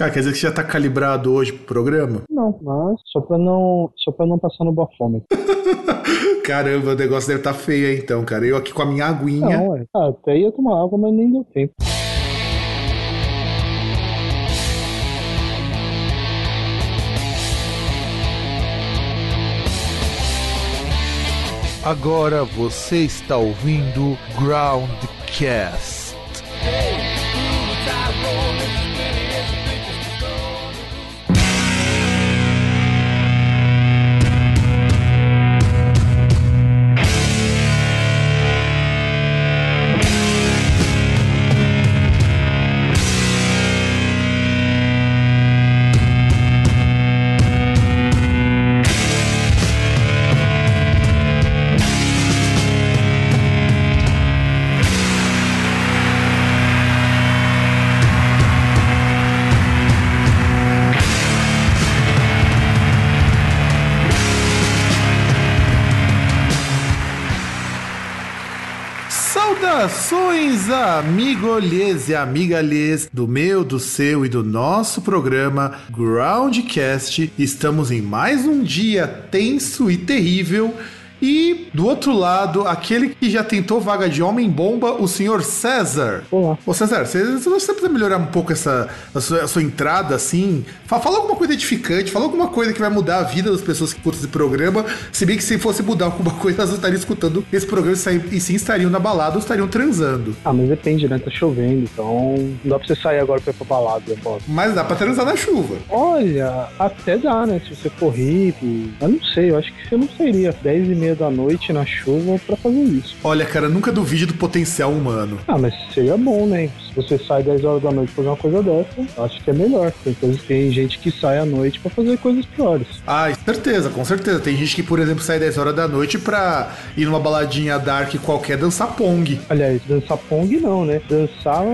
Ah, quer dizer que você já tá calibrado hoje pro programa? Não, mas só pra não, só pra não passar no bafômetro. Caramba, o negócio deve estar tá feio aí então, cara. Eu aqui com a minha aguinha. Não, é. Ah, até ia tomar água, mas nem deu tempo. Agora você está ouvindo Groundcast. Saudações, amigolhês e amigalhês do meu, do seu e do nosso programa Groundcast. Estamos em mais um dia tenso e terrível e do outro lado, aquele que já tentou vaga de homem-bomba, o senhor César. Olá. Ô César, você, você precisa melhorar um pouco essa, a sua, a sua entrada, assim? Fala, fala, alguma coisa edificante, fala alguma coisa que vai mudar a vida das pessoas que escutam esse programa. Se bem que se fosse mudar alguma coisa, elas estariam escutando esse programa e sim estariam na balada ou estariam transando. Ah, mas depende, né? Tá chovendo, então não dá pra você sair agora pra ir pra balada. Pô. Mas dá pra transar na chuva. Olha, até dá, né? Se você for hippie. Eu não sei, eu acho que você não seria 10 e meia da noite na chuva para fazer isso. Olha, cara, nunca duvide do potencial humano. Ah, mas seria bom, né? Se você sai 10 horas da noite pra fazer uma coisa dessa, acho que é melhor. Tem, tem gente que sai à noite para fazer coisas piores. Ah, certeza, com certeza. Tem gente que, por exemplo, sai 10 horas da noite pra ir numa baladinha dark qualquer dançar pong. Aliás, dançar pong não, né? Dançar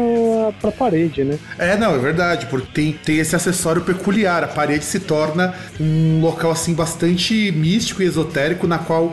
pra parede, né? É, não, é verdade, porque tem, tem esse acessório peculiar. A parede se torna um local, assim, bastante místico e esotérico, na qual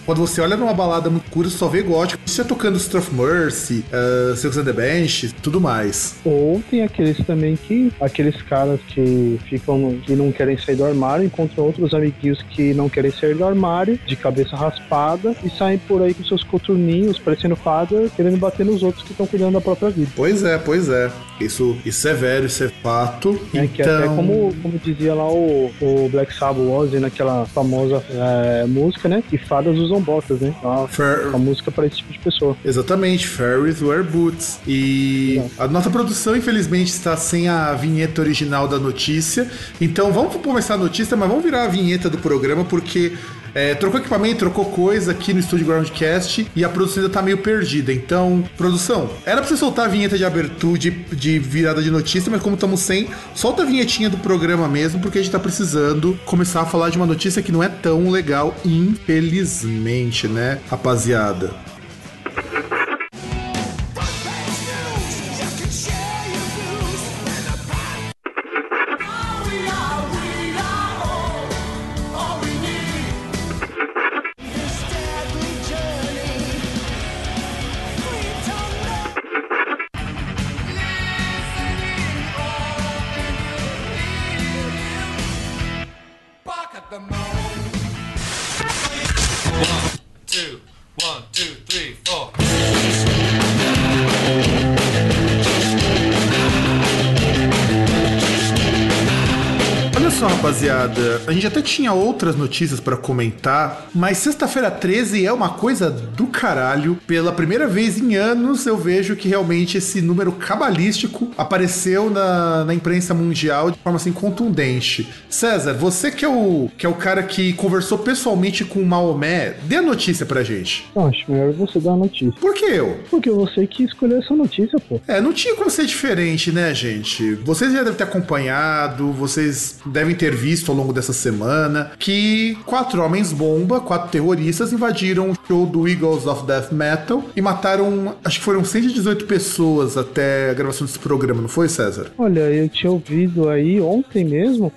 quando você olha numa balada muito curta, você só vê gótico. Você tocando Stuff Mercy, uh, Silks and the Bench, tudo mais. Ou tem aqueles também que. Aqueles caras que ficam. que não querem sair do armário, encontram outros amiguinhos que não querem sair do armário, de cabeça raspada, e saem por aí com seus coturninhos, parecendo fada, querendo bater nos outros que estão cuidando da própria vida. Pois é, pois é. Isso, isso é velho, isso é fato. É então... que até como, como dizia lá o, o Black Sabbath Ozzy naquela famosa é, música, né? Que fadas usam botas, né? Uma, Fair... uma música para esse tipo de pessoa. Exatamente, Fairies Wear Boots. E a nossa produção, infelizmente, está sem a vinheta original da notícia. Então vamos começar a notícia, mas vamos virar a vinheta do programa, porque é, trocou equipamento, trocou coisa aqui no estúdio Groundcast e a produção ainda tá meio perdida. Então, produção, era pra você soltar a vinheta de abertura, de, de virada de notícia, mas como estamos sem, solta a vinhetinha do programa mesmo, porque a gente tá precisando começar a falar de uma notícia que não é tão legal, infelizmente, né, rapaziada? A gente até tinha outras notícias para comentar, mas sexta-feira 13 é uma coisa do caralho. Pela primeira vez em anos, eu vejo que realmente esse número cabalístico apareceu na, na imprensa mundial de forma assim contundente. César, você que é o, que é o cara que conversou pessoalmente com o Maomé, dê a notícia pra gente. Eu acho melhor você dar a notícia. Por que eu? Porque você que escolheu essa notícia, pô. É, não tinha como ser diferente, né, gente? Vocês já devem ter acompanhado, vocês devem ter visto ao longo dessa semana que quatro homens bomba, quatro terroristas invadiram o show do Eagles of Death Metal e mataram, acho que foram 118 pessoas até a gravação desse programa, não foi, César? Olha, eu tinha ouvido aí ontem mesmo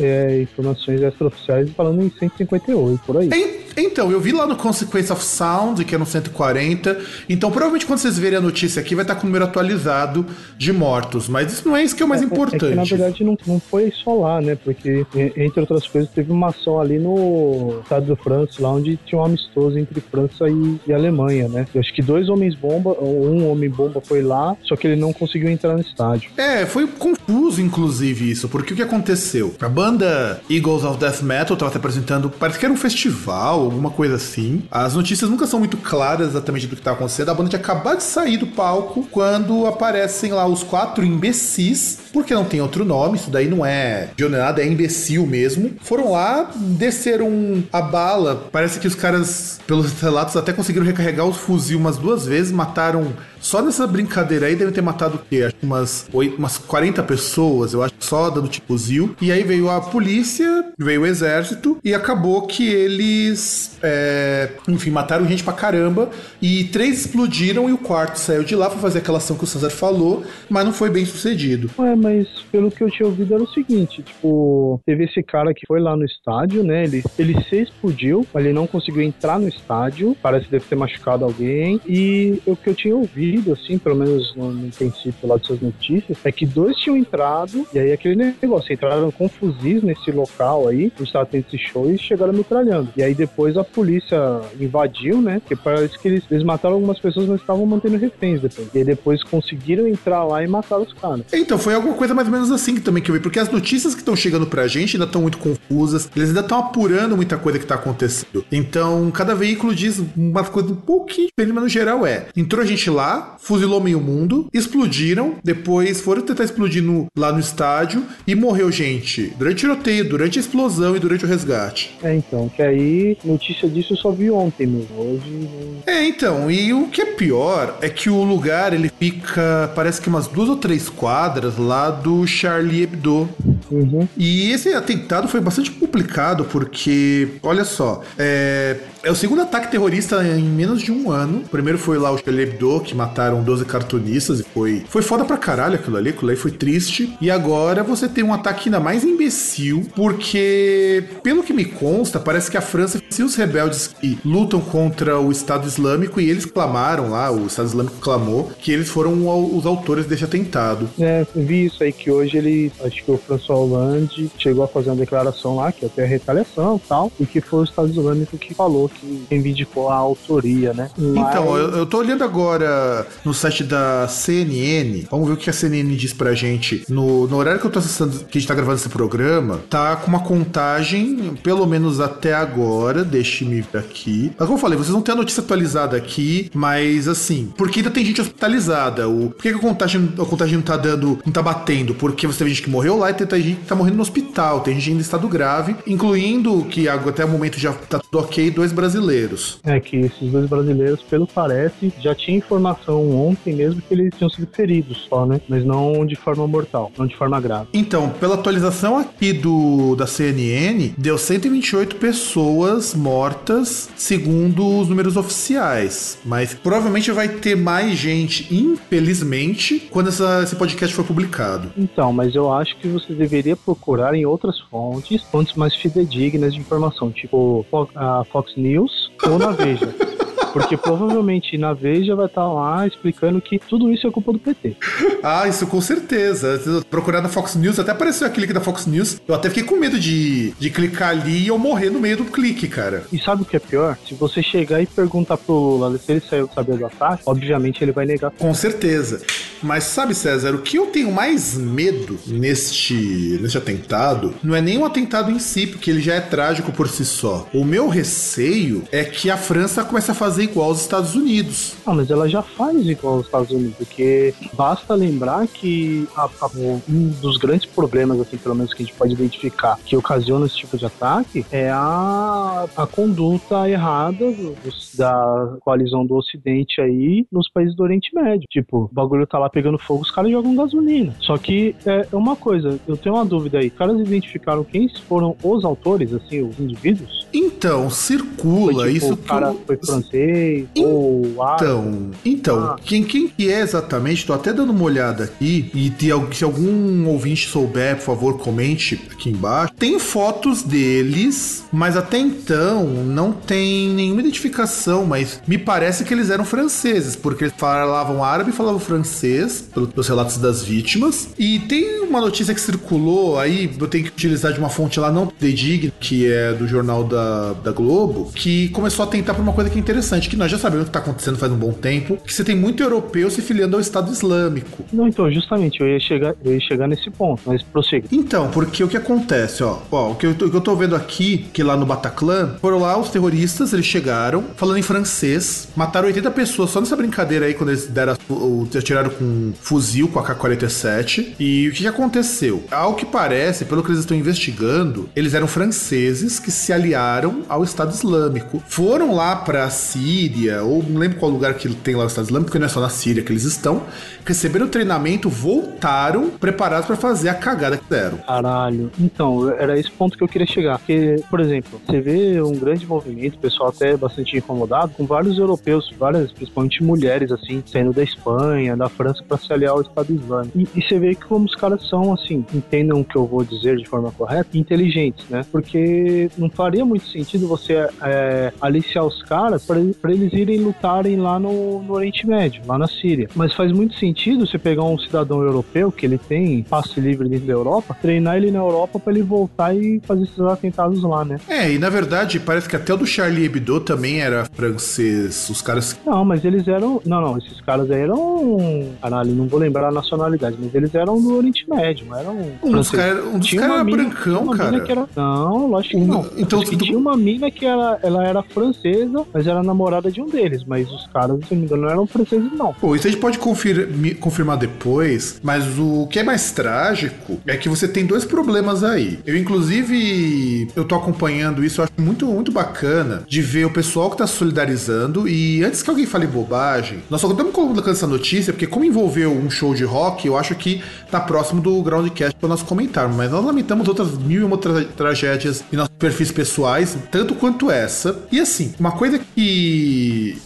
é, informações extraoficiais falando em 158, por aí. Então, Então, eu vi lá no Consequence of Sound, que é no 140. Então, provavelmente quando vocês verem a notícia aqui, vai estar com o número atualizado de mortos. Mas isso não é isso que é o mais é, importante. É que, na verdade, não, não foi só lá, né? Porque, entre outras coisas, teve uma ação ali no estado do França, lá onde tinha um amistoso entre França e, e Alemanha, né? Eu acho que dois homens-bomba, um homem-bomba foi lá, só que ele não conseguiu entrar no estádio. É, foi confuso, inclusive, isso, porque o que aconteceu? A banda Eagles of Death Metal estava se apresentando, parece que era um festival, alguma coisa assim. As notícias nunca são muito claras exatamente do que estava acontecendo. A banda tinha acabado de sair do palco quando aparecem lá os quatro imbecis, porque não tem outro nome, isso daí não é de nada, é imbecil mesmo. Foram lá, desceram a bala. Parece que os caras, pelos relatos, até conseguiram recarregar o fuzil umas duas vezes, mataram só nessa brincadeira aí devem ter matado o quê? Acho que umas, umas 40 pessoas, eu acho, só dando tipo fuzil. E aí veio a polícia, veio o exército, e acabou que eles, é, enfim, mataram gente pra caramba. E três explodiram e o quarto saiu de lá pra fazer aquela ação que o César falou, mas não foi bem sucedido. É, mas pelo que eu tinha ouvido era o seguinte: tipo, teve esse cara que foi lá no estádio, né? Ele, ele se explodiu, mas ele não conseguiu entrar no estádio, parece deve ter machucado alguém. E o que eu tinha ouvido assim, pelo menos no, no princípio lá dessas notícias, é que dois tinham entrado, e aí aquele negócio, entraram com fuzis nesse local aí, onde estava tendo esse show, e chegaram metralhando. E aí depois a polícia invadiu, né? Porque parece que eles, eles mataram algumas pessoas, mas estavam mantendo reféns depois. E aí depois conseguiram entrar lá e mataram os caras. Então, foi alguma coisa mais ou menos assim que também que eu vi, porque as notícias que estão chegando pra gente ainda estão muito confusas, eles ainda estão apurando muita coisa que tá acontecendo. Então, cada veículo diz uma coisa um pouquinho diferente, mas no geral é. Entrou a gente lá, fuzilou meio mundo, explodiram, depois foram tentar explodir no, lá no estádio e morreu gente durante o tiroteio, durante a explosão e durante o resgate. É, então, que aí notícia disso eu só vi ontem mesmo. Hoje. É, então, e o que é pior é que o lugar ele fica, parece que umas duas ou três quadras lá do Charlie Hebdo. Uhum. E esse atentado foi bastante complicado porque, olha só, é, é o segundo ataque terrorista em menos de um ano. O primeiro foi lá o Charlie Hebdo, que mataram 12 cartunistas e foi, foi foda pra caralho aquilo ali, aquilo ali foi triste. E agora você tem um ataque ainda mais imbecil, porque, pelo que me consta, parece que a França, se os rebeldes que lutam contra o Estado Islâmico, e eles clamaram lá, o Estado Islâmico clamou, que eles foram os autores desse atentado. É, vi isso aí, que hoje ele, acho que o François Hollande chegou a fazer uma declaração lá, que até retaliação e tal, e que foi o Estado Islâmico que falou que reivindicou a autoria, né? Mas... Então, eu, eu tô olhando agora no site da CNN, vamos ver o que a CNN diz pra gente. No, no horário que eu tô acessando, que a gente tá gravando esse programa, tá com uma contagem, pelo menos até agora, deixe-me ver aqui. Mas como eu falei, vocês vão ter a notícia atualizada aqui, mas assim, porque ainda tem gente hospitalizada? O, por que a contagem, a contagem não tá dando, não tá batendo? Porque você teve gente que morreu lá e tem gente que tá morrendo no hospital, tem gente ainda em estado grave, incluindo que até o momento já tá tudo ok, dois brasileiros. É que esses dois brasileiros, pelo parece, já tinha informação ontem mesmo que eles tinham sido feridos só, né? Mas não de forma mortal, não de forma grave. Então, pela atualização aqui do da CNN, deu 128 pessoas mortas, segundo os números oficiais. Mas provavelmente vai ter mais gente, infelizmente, quando essa, esse podcast for publicado. Então, mas eu acho que você deveria procurar em outras fontes, fontes mais fidedignas de informação, tipo a Fox News News ou na Veja. Porque provavelmente na Veja vai estar lá explicando que tudo isso é culpa do PT. Ah, isso com certeza. Procurar na Fox News, até apareceu aquele clique da Fox News. Eu até fiquei com medo de, de clicar ali e eu morrer no meio do clique, cara. E sabe o que é pior? Se você chegar e perguntar pro Lula se ele saiu saber do ataque, obviamente ele vai negar. Com certeza. Mas sabe, César, o que eu tenho mais medo neste, neste atentado não é nem o atentado em si, porque ele já é trágico por si só. O meu receio é que a França comece a fazer igual aos Estados Unidos. Ah, mas ela já faz igual aos Estados Unidos, porque basta lembrar que a, a, um dos grandes problemas, assim, pelo menos que a gente pode identificar, que ocasiona esse tipo de ataque é a, a conduta errada do, da coalizão do Ocidente aí nos países do Oriente Médio. Tipo, o bagulho tá lá pegando fogo, os caras jogam gasolina. Só que é uma coisa, eu tenho uma dúvida aí. Os caras identificaram quem foram os autores, assim, os indivíduos? Então, circula foi, tipo, isso o cara foi francês ou Então, então ah. quem, quem que é exatamente? Tô até dando uma olhada aqui e se algum ouvinte souber, por favor, comente aqui embaixo. Tem fotos deles, mas até então não tem nenhuma identificação, mas me parece que eles eram franceses, porque eles falavam árabe e falavam francês, pelos relatos das vítimas. E tem uma notícia que circulou aí, eu tenho que utilizar de uma fonte lá não digna, que é do jornal da da, da Globo, que começou a tentar por uma coisa que é interessante, que nós já sabemos que está acontecendo faz um bom tempo, que você tem muito europeu se filiando ao Estado Islâmico. Não, então, justamente, eu ia chegar, eu ia chegar nesse ponto, mas prossiga. Então, porque o que acontece, ó, ó o, que eu, o que eu tô vendo aqui, que lá no Bataclan, foram lá os terroristas, eles chegaram, falando em francês, mataram 80 pessoas só nessa brincadeira aí, quando eles deram, o, atiraram com um fuzil, com a K-47. E o que, que aconteceu? Ao que parece, pelo que eles estão investigando, eles eram franceses que se aliaram ao Estado Islâmico. Foram lá para a Síria, ou não lembro qual lugar que tem lá o Estado Islâmico, porque não é só na Síria que eles estão. Receberam treinamento, voltaram preparados para fazer a cagada que deram. Caralho. Então, era esse ponto que eu queria chegar. Porque, por exemplo, você vê um grande movimento, o pessoal até bastante incomodado, com vários europeus, várias, principalmente mulheres, assim, saindo da Espanha, da França, para se aliar ao Estado Islâmico. E, e você vê que como os caras são, assim, entendam o que eu vou dizer de forma correta, inteligentes, né? Porque não faria muito muito sentido você é, aliciar os caras para eles irem lutarem lá no, no, Oriente Médio, lá na Síria. Mas faz muito sentido você pegar um cidadão europeu que ele tem passe livre dentro da Europa, treinar ele na Europa para ele voltar e fazer esses atentados lá, né? É, e na verdade parece que até o do Charlie Hebdo também era francês. Os caras. Não, mas eles eram. Não, não, esses caras aí eram. Caralho, não vou lembrar a nacionalidade, mas eles eram do Oriente Médio, não eram. Um dos caras cara era brancão, cara. Era... Não, lógico que não. Então, tu, tinha uma mina que ela, ela era francesa, mas era namorada de um deles. Mas os caras, se não me engano, não eram franceses, não. Pô, isso a gente pode confir, confirmar depois, mas o que é mais trágico é que você tem dois problemas aí. Eu, inclusive, eu tô acompanhando isso, eu acho muito, muito bacana de ver o pessoal que tá solidarizando. E antes que alguém fale bobagem, nós só estamos colocando essa notícia porque, como envolveu um show de rock, eu acho que tá próximo do Groundcast para nós comentarmos. Mas nós lamentamos outras mil e uma tra tragédias em nossos perfis pessoais, tanto quanto essa. E assim, uma coisa que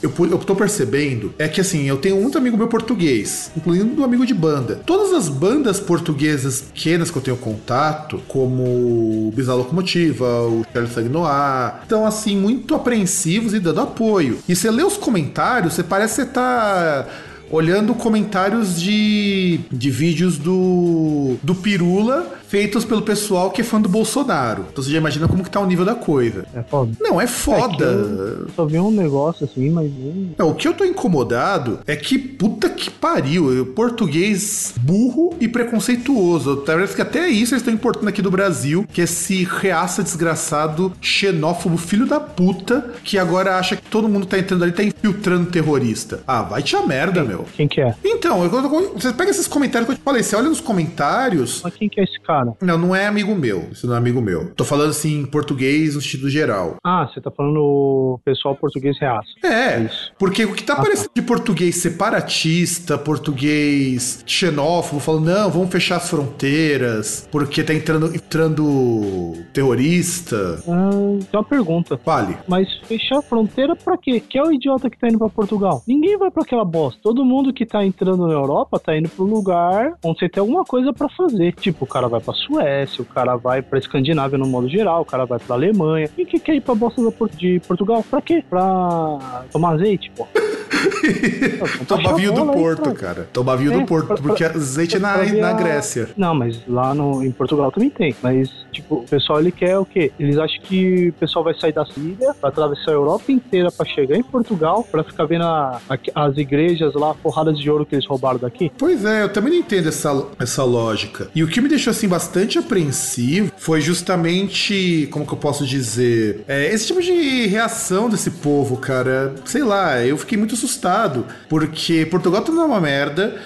eu, eu tô percebendo é que assim, eu tenho muito amigo meu português, incluindo um amigo de banda. Todas as bandas portuguesas pequenas que eu tenho contato, como o Bisa Locomotiva, o Charles Sagnoir, estão assim, muito apreensivos e dando apoio. E você lê os comentários, você parece que tá olhando comentários de, de vídeos do, do Pirula feitos pelo pessoal que é fã do Bolsonaro. Então você já imagina como que tá o nível da coisa. É foda. Não, é foda. É só vi um negócio assim, mas. Não, o que eu tô incomodado é que puta que pariu. Português burro e preconceituoso. Parece que até isso eles estão importando aqui do Brasil, que é esse reaça desgraçado, xenófobo, filho da puta, que agora acha que todo mundo tá entrando ali tá infiltrando terrorista. Ah, vai te a merda, quem, meu. Quem que é? Então, eu, você pega esses comentários que eu te falei, você olha nos comentários. Mas quem que é esse cara? Cara? Não, não é amigo meu. Isso não é amigo meu. Tô falando assim em português no sentido geral. Ah, você tá falando o pessoal português reaço. É, Isso. porque o que tá ah, aparecendo tá. de português separatista, português xenófobo, falando, não, vamos fechar as fronteiras, porque tá entrando, entrando terrorista. Ah, tem uma pergunta. Vale. Mas fechar a fronteira pra quê? Que é o idiota que tá indo pra Portugal? Ninguém vai pra aquela bosta. Todo mundo que tá entrando na Europa tá indo pro lugar onde você tem alguma coisa para fazer. Tipo, o cara vai pra Suécia, o cara vai pra Escandinávia no modo geral, o cara vai pra Alemanha. E que quer ir pra bosta de Portugal? Pra quê? Pra tomar azeite, pô. Tomar vinho do Porto, cara. Tomar vinho é, do Porto, pra, porque azeite é na, na Grécia. Não, mas lá no, em Portugal também tem. Mas, tipo, o pessoal ele quer o quê? Eles acham que o pessoal vai sair da Síria, vai atravessar a Europa inteira pra chegar em Portugal, pra ficar vendo a, a, as igrejas lá, forradas de ouro que eles roubaram daqui. Pois é, eu também não entendo essa, essa lógica. E o que me deixou, assim, bastante apreensivo foi justamente, como que eu posso dizer, é, esse tipo de reação desse povo, cara. Sei lá, eu fiquei muito assustado, porque Portugal tá numa merda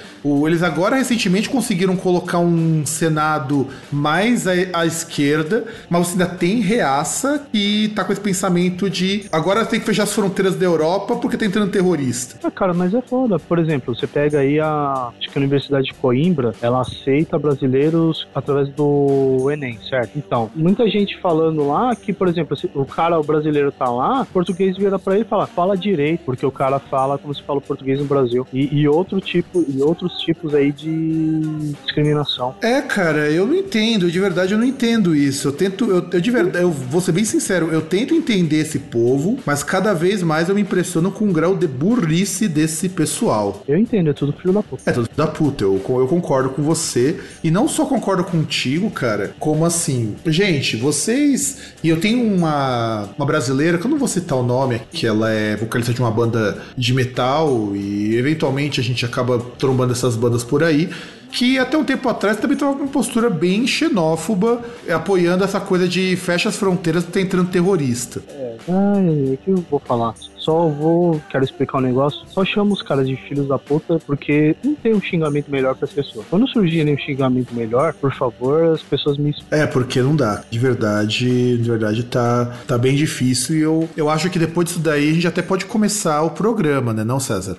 eles agora recentemente conseguiram colocar um Senado mais à, à, esquerda, mas você ainda tem reaça que tá com esse pensamento de agora tem que fechar as fronteiras da Europa porque tá entrando terrorista. Ah, cara, mas é foda. Por exemplo, você pega aí a, acho que a Universidade de Coimbra, ela aceita brasileiros através do Enem, certo? Então, muita gente falando lá que, por exemplo, se o cara, o brasileiro tá lá, o português vira para ele e fala, fala direito, porque o cara fala como se fala português no Brasil. E, e outro tipo, e outros tipos aí de discriminação. É, cara, eu não entendo, de verdade eu não entendo isso. Eu tento, eu, eu de verdade, eu vou ser bem sincero, eu tento entender esse povo, mas cada vez mais eu me impressiono com o grau de burrice desse pessoal. Eu entendo, é tudo filho da puta. É tudo filho da puta, eu, eu concordo com você. E não só concordo contigo, cara, como assim, gente, vocês. E eu tenho uma, uma brasileira, que eu não vou citar o nome, que ela é vocalista de uma banda de metal e eventualmente a gente acaba trombando essas bandas por aí que até um tempo atrás também estava com uma postura bem xenófoba, apoiando essa coisa de fecha as fronteiras, tá entrando terrorista. É, ai, o que eu vou falar? Só vou, quero explicar um negócio, só chamo os caras de filhos da puta porque não tem um xingamento melhor para as pessoas. Quando surgir um xingamento melhor, por favor, as pessoas me É, porque não dá. De verdade, de verdade tá, tá bem difícil e eu, eu acho que depois disso daí a gente até pode começar o programa, né, não, César?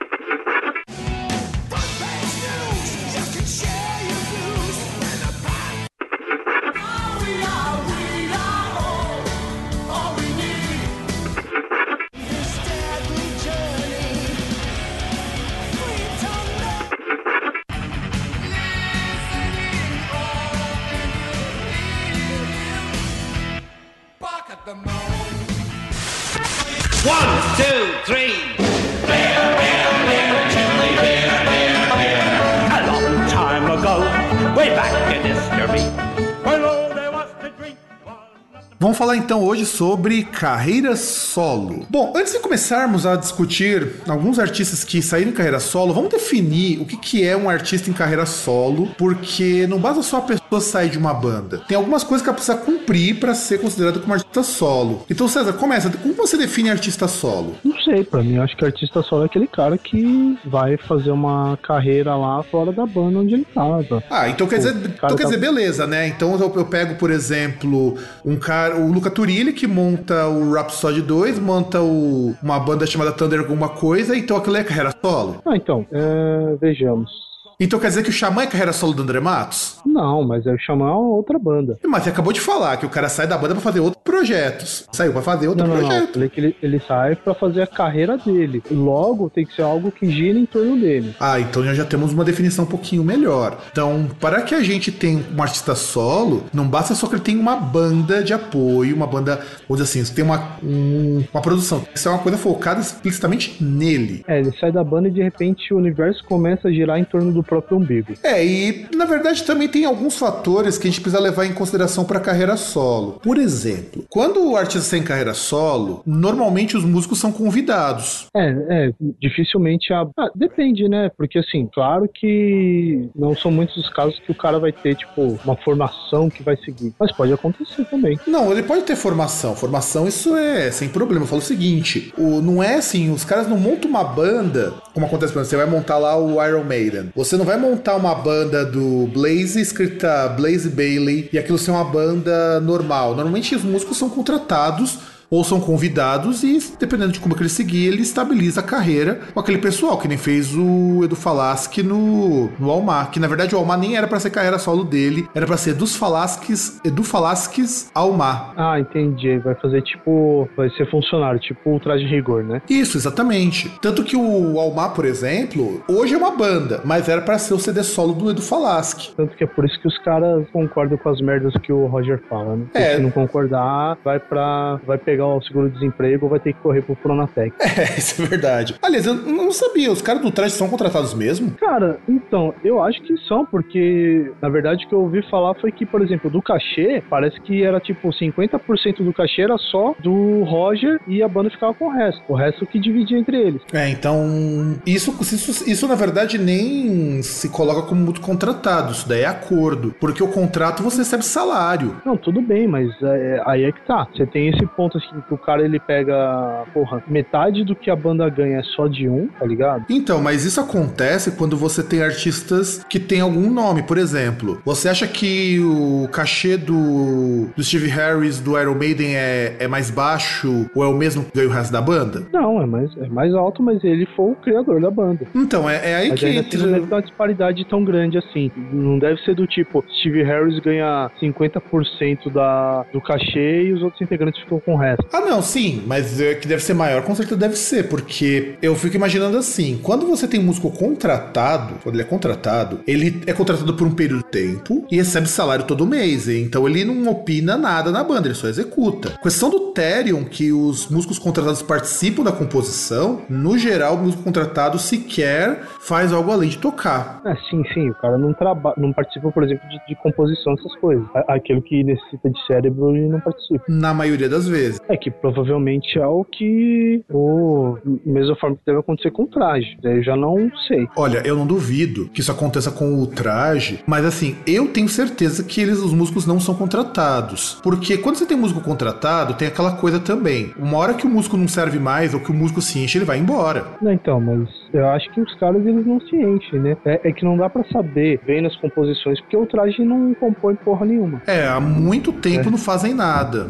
Então hoje sobre carreira solo. Bom, antes de começarmos a discutir alguns artistas que saíram em carreira solo, vamos definir o que, que é um artista em carreira solo, porque não basta só a pessoa sair de uma banda. Tem algumas coisas que ela precisa cumprir para ser considerada como artista solo. Então, César, começa. Como você define artista solo? Não sei, para mim, acho que artista solo é aquele cara que vai fazer uma carreira lá fora da banda onde ele tava. Ah, então quer dizer, então, quer tá... dizer beleza, né? Então eu, eu pego, por exemplo, um cara o Luca Turilli, que monta o Rhapsody 2, monta o, uma banda chamada Thunder alguma coisa, então aquilo é carreira solo. Ah, então, é, vejamos. Então quer dizer que o Xamã é carreira solo do André Matos? Não, mas é o Xamã é outra banda. Mas você acabou de falar que o cara sai da banda pra fazer outros projetos. Saiu pra fazer outro não, não, projeto. Não, falei que ele, ele sai pra fazer a carreira dele. Logo, tem que ser algo que gira em torno dele. Ah, então já temos uma definição um pouquinho melhor. Então, para que a gente tenha um artista solo, não basta só que ele tenha uma banda de apoio, uma banda, dizer assim, tem uma, um, uma produção. Isso é uma coisa focada explicitamente nele. É, ele sai da banda e de repente o universo começa a girar em torno do próprio umbigo. É, e na verdade também tem alguns fatores que a gente precisa levar em consideração para carreira solo. Por exemplo, quando o artista tem carreira solo, normalmente os músicos são convidados. É, é dificilmente a... ah, depende, né? Porque assim, claro que não são muitos os casos que o cara vai ter tipo uma formação que vai seguir, mas pode acontecer também. Não, ele pode ter formação. Formação isso é sem problema. Eu falo o seguinte, o, não é assim, os caras não montam uma banda, como acontece, por exemplo, você vai montar lá o Iron Maiden. Você não vai montar uma banda do Blaze escrita Blaze Bailey e aquilo ser uma banda normal. Normalmente os músicos são contratados ou são convidados e, dependendo de como que ele seguir, ele estabiliza a carreira com aquele pessoal, que nem fez o Edu Falaschi no, no Almar, que na verdade o Almar nem era para ser carreira solo dele, era para ser dos Falasques, Edu Falasques Almar. Ah, entendi. Vai fazer tipo, vai ser funcionário, tipo o traje de rigor, né? Isso, exatamente. Tanto que o Almar, por exemplo, hoje é uma banda, mas era para ser o CD solo do Edu Falaschi. Tanto que é por isso que os caras concordam com as merdas que o Roger fala, né? É. Se não concordar, vai para vai pegar pegar o seguro-desemprego ou vai ter que correr pro Pronatec. É, isso é verdade. Aliás, eu não sabia, os caras do traje são contratados mesmo? Cara, então, eu acho que são, porque na verdade o que eu ouvi falar foi que, por exemplo, do cachê, parece que era tipo 50% do cachê era só do Roger e a banda ficava com o resto. O resto que dividia entre eles. É, então, isso, isso, isso na verdade nem se coloca como muito contratado, isso daí é acordo, porque o contrato você recebe salário. Não, tudo bem, mas é, aí é que tá. Você tem esse ponto assim que o cara ele pega, porra, metade do que a banda ganha é só de um, tá ligado? Então, mas isso acontece quando você tem artistas que tem algum nome. Por exemplo, você acha que o cachê do, do Steve Harris do Iron Maiden é, é mais baixo ou é o mesmo que ganha o resto da banda? Não, é mais, é mais alto, mas ele foi o criador da banda. Então, é, é aí mas que ainda entra... não deve ter uma disparidade tão grande assim. Não deve ser do tipo, Steve Harris ganha 50% da, do cachê e os outros integrantes ficam com o resto. Ah, não, sim, mas é que deve ser maior, com certeza deve ser, porque eu fico imaginando assim, quando você tem músico contratado, quando ele é contratado, ele é contratado por um período de tempo e recebe salário todo mês, então ele não opina nada na banda, ele só executa. A questão do Therion, que os músicos contratados participam da composição, no geral, o músico contratado sequer faz algo além de tocar. É, sim, sim, o cara não, trabalha, não participa, por exemplo, de, de composição, essas coisas. Aquilo que necessita de cérebro, ele não participa. Na maioria das vezes. É que provavelmente é o que o mesma forma que deve acontecer com o traje. Eu já não sei. Olha, eu não duvido que isso aconteça com o traje, mas assim, eu tenho certeza que eles, os músicos, não são contratados. Porque quando você tem músico contratado, tem aquela coisa também. Uma hora que o músico não serve mais ou que o músico se enche, ele vai embora. Não, então, mas eu acho que os caras eles não se enchem, né? É, é que não dá para saber bem nas composições, porque o traje não compõe porra nenhuma. É, há muito tempo é. não fazem nada.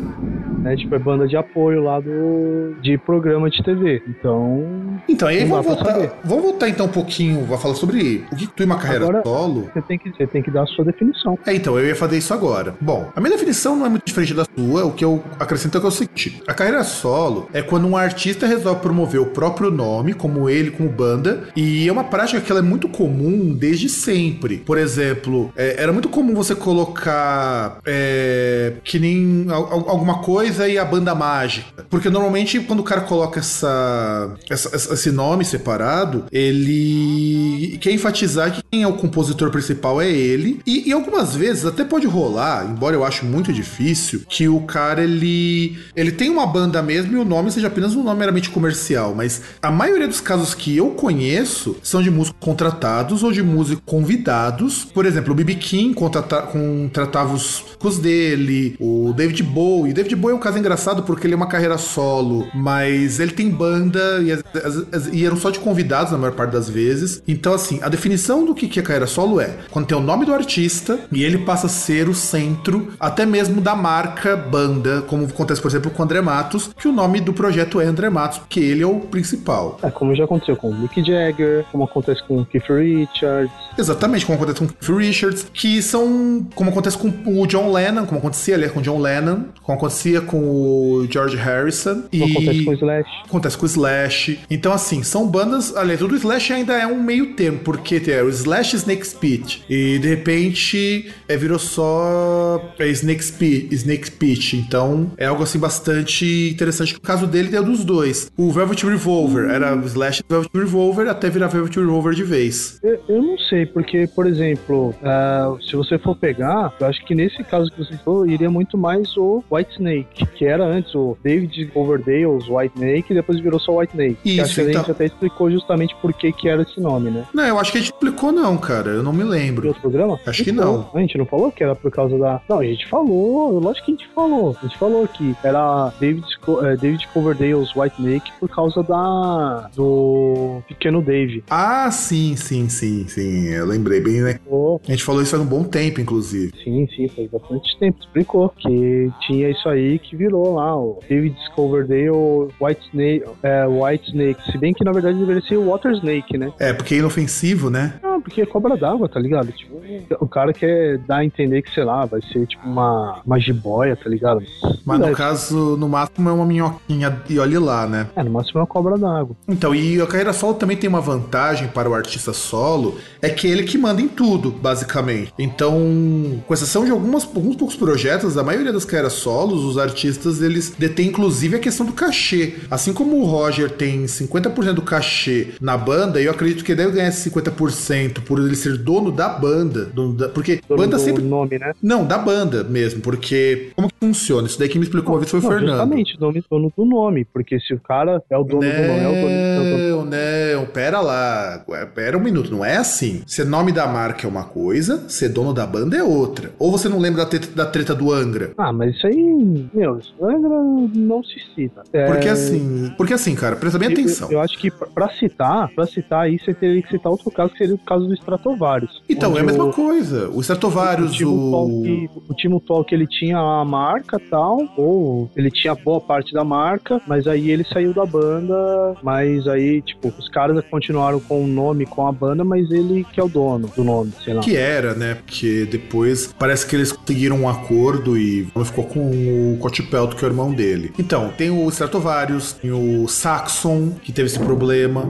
É tipo, é banda de apoio lá do de programa de TV. Então. Então, aí vamos voltar, vamos voltar então um pouquinho, vou falar sobre o que tu uma carreira agora, solo. Você tem, que, você tem que dar a sua definição. É, então, eu ia fazer isso agora. Bom, a minha definição não é muito diferente da sua, o que eu acrescento é, que é o seguinte: a carreira solo é quando um artista resolve promover o próprio nome, como ele, como banda, e é uma prática que ela é muito comum desde sempre. Por exemplo, é, era muito comum você colocar é, que nem alguma coisa e a banda mágica. Porque normalmente quando o cara coloca essa, essa esse nome separado, ele quer enfatizar que quem é o compositor principal é ele. E, e algumas vezes até pode rolar, embora eu acho muito difícil, que o cara ele ele tem uma banda mesmo e o nome seja apenas um nome meramente comercial, mas a maioria dos casos que eu conheço são de músicos contratados ou de músicos convidados. Por exemplo, o B.B. King contrata contratava os dele, o David Bowie. David Bowie é um caso engraçado porque ele é uma carreira solo, mas ele tem banda e, as, as, e eram só de convidados na maior parte das vezes. Então, assim, a definição do que é carreira solo é quando tem o nome do artista e ele passa a ser o centro até mesmo da marca banda, como acontece, por exemplo, com o André Matos, que o nome do projeto é André Matos, porque ele é o principal. É, como já aconteceu com o Mick Jagger, como acontece com o Keith Richards. Exatamente, como acontece com o Keith Richards, que são como acontece com o John Lennon, como acontecia ali com o John Lennon, como acontecia com o George Harrison. E acontece com o Slash. Acontece com o Slash. Então, assim, são bandas. Aliás, o Slash ainda é um meio termo, porque tem o Slash Snake Spit. E de repente é, virou só é, Snake, Spit, Snake Pitch. Então é algo assim bastante interessante. O caso dele é dos dois. O Velvet Revolver era o Slash Velvet Revolver até virar Velvet Revolver de vez. Eu, eu não sei, porque, por exemplo, uh, se você for pegar, eu acho que nesse caso que você falou, iria muito mais o White Snake, que era antes o David Coverdale's White Snake e depois virou só White Snake. Isso, acho que então... a gente até explicou justamente por que, que era esse nome, né? Não, eu acho que a gente explicou não, cara. Eu não me lembro. outro programa? Acho que não. A gente não falou que era por causa da... Não, a gente falou. Lógico que a gente falou. A gente falou que era David, é, David Coverdale's White Snake por causa da... do pequeno Dave. Ah, sim, sim, sim, sim. Eu lembrei bem, né? Oh. A gente falou isso faz um bom tempo, inclusive. Sim, sim, faz bastante tempo. Explicou que tinha isso aí que virou lá o David Coverdale White Snake, é, White Snake. Se bem que na verdade deveria ser o Water Snake, né? É, porque é inofensivo, né? Não, porque é cobra d'água, tá ligado? Tipo, o cara quer dar a entender que, sei lá, vai ser tipo uma, uma jiboia, tá ligado? Mas no caso, no máximo é uma minhoquinha e olhe lá, né? É, no máximo é uma cobra d'água. Então, e a carreira solo também tem uma vantagem para o artista solo, é que ele que manda em tudo, basicamente. Então, com exceção de algumas, alguns poucos projetos, a maioria das carreiras solos, os artistas, eles detêm inclusive a questão do cachê. Assim como o Roger tem 50% do cachê na banda, eu acredito que ele deve ganhar esse 50% por ele ser dono da banda. Dono da, porque dono banda sempre. nome, né? Não, da banda mesmo. Porque. Como que funciona? Isso daí que me explicou uma vez foi o Fernando. Exatamente, dono, dono do nome. Porque se o cara é o dono não, do nome, é o dono, é o dono. Não, pera lá. Pera um minuto. Não é assim. Ser nome da marca é uma coisa, ser dono da banda é outra. Ou você não lembra da treta, da treta do Angra? Ah, mas isso aí. Meu, meu, Não se cita. É... Porque assim, porque assim, cara, presta bem atenção. Eu, eu, acho que pra citar, pra citar aí, você teria que citar outro caso, que seria o caso do Stratovarius. Então, é a mesma o, coisa. O Stratovarius, o... Timo, o... o Timo Talk, ele tinha a marca tal, ou ele tinha boa parte da marca, mas aí ele saiu da banda, mas aí, tipo, os caras continuaram com o nome, com a banda, mas ele que é o dono do nome, sei lá. Que era, né? Porque depois parece que eles conseguiram um acordo e ficou com o Cotipelto, que é o irmão dele. Então, tem o Stratovarius, tem o Saxon, que teve esse problema.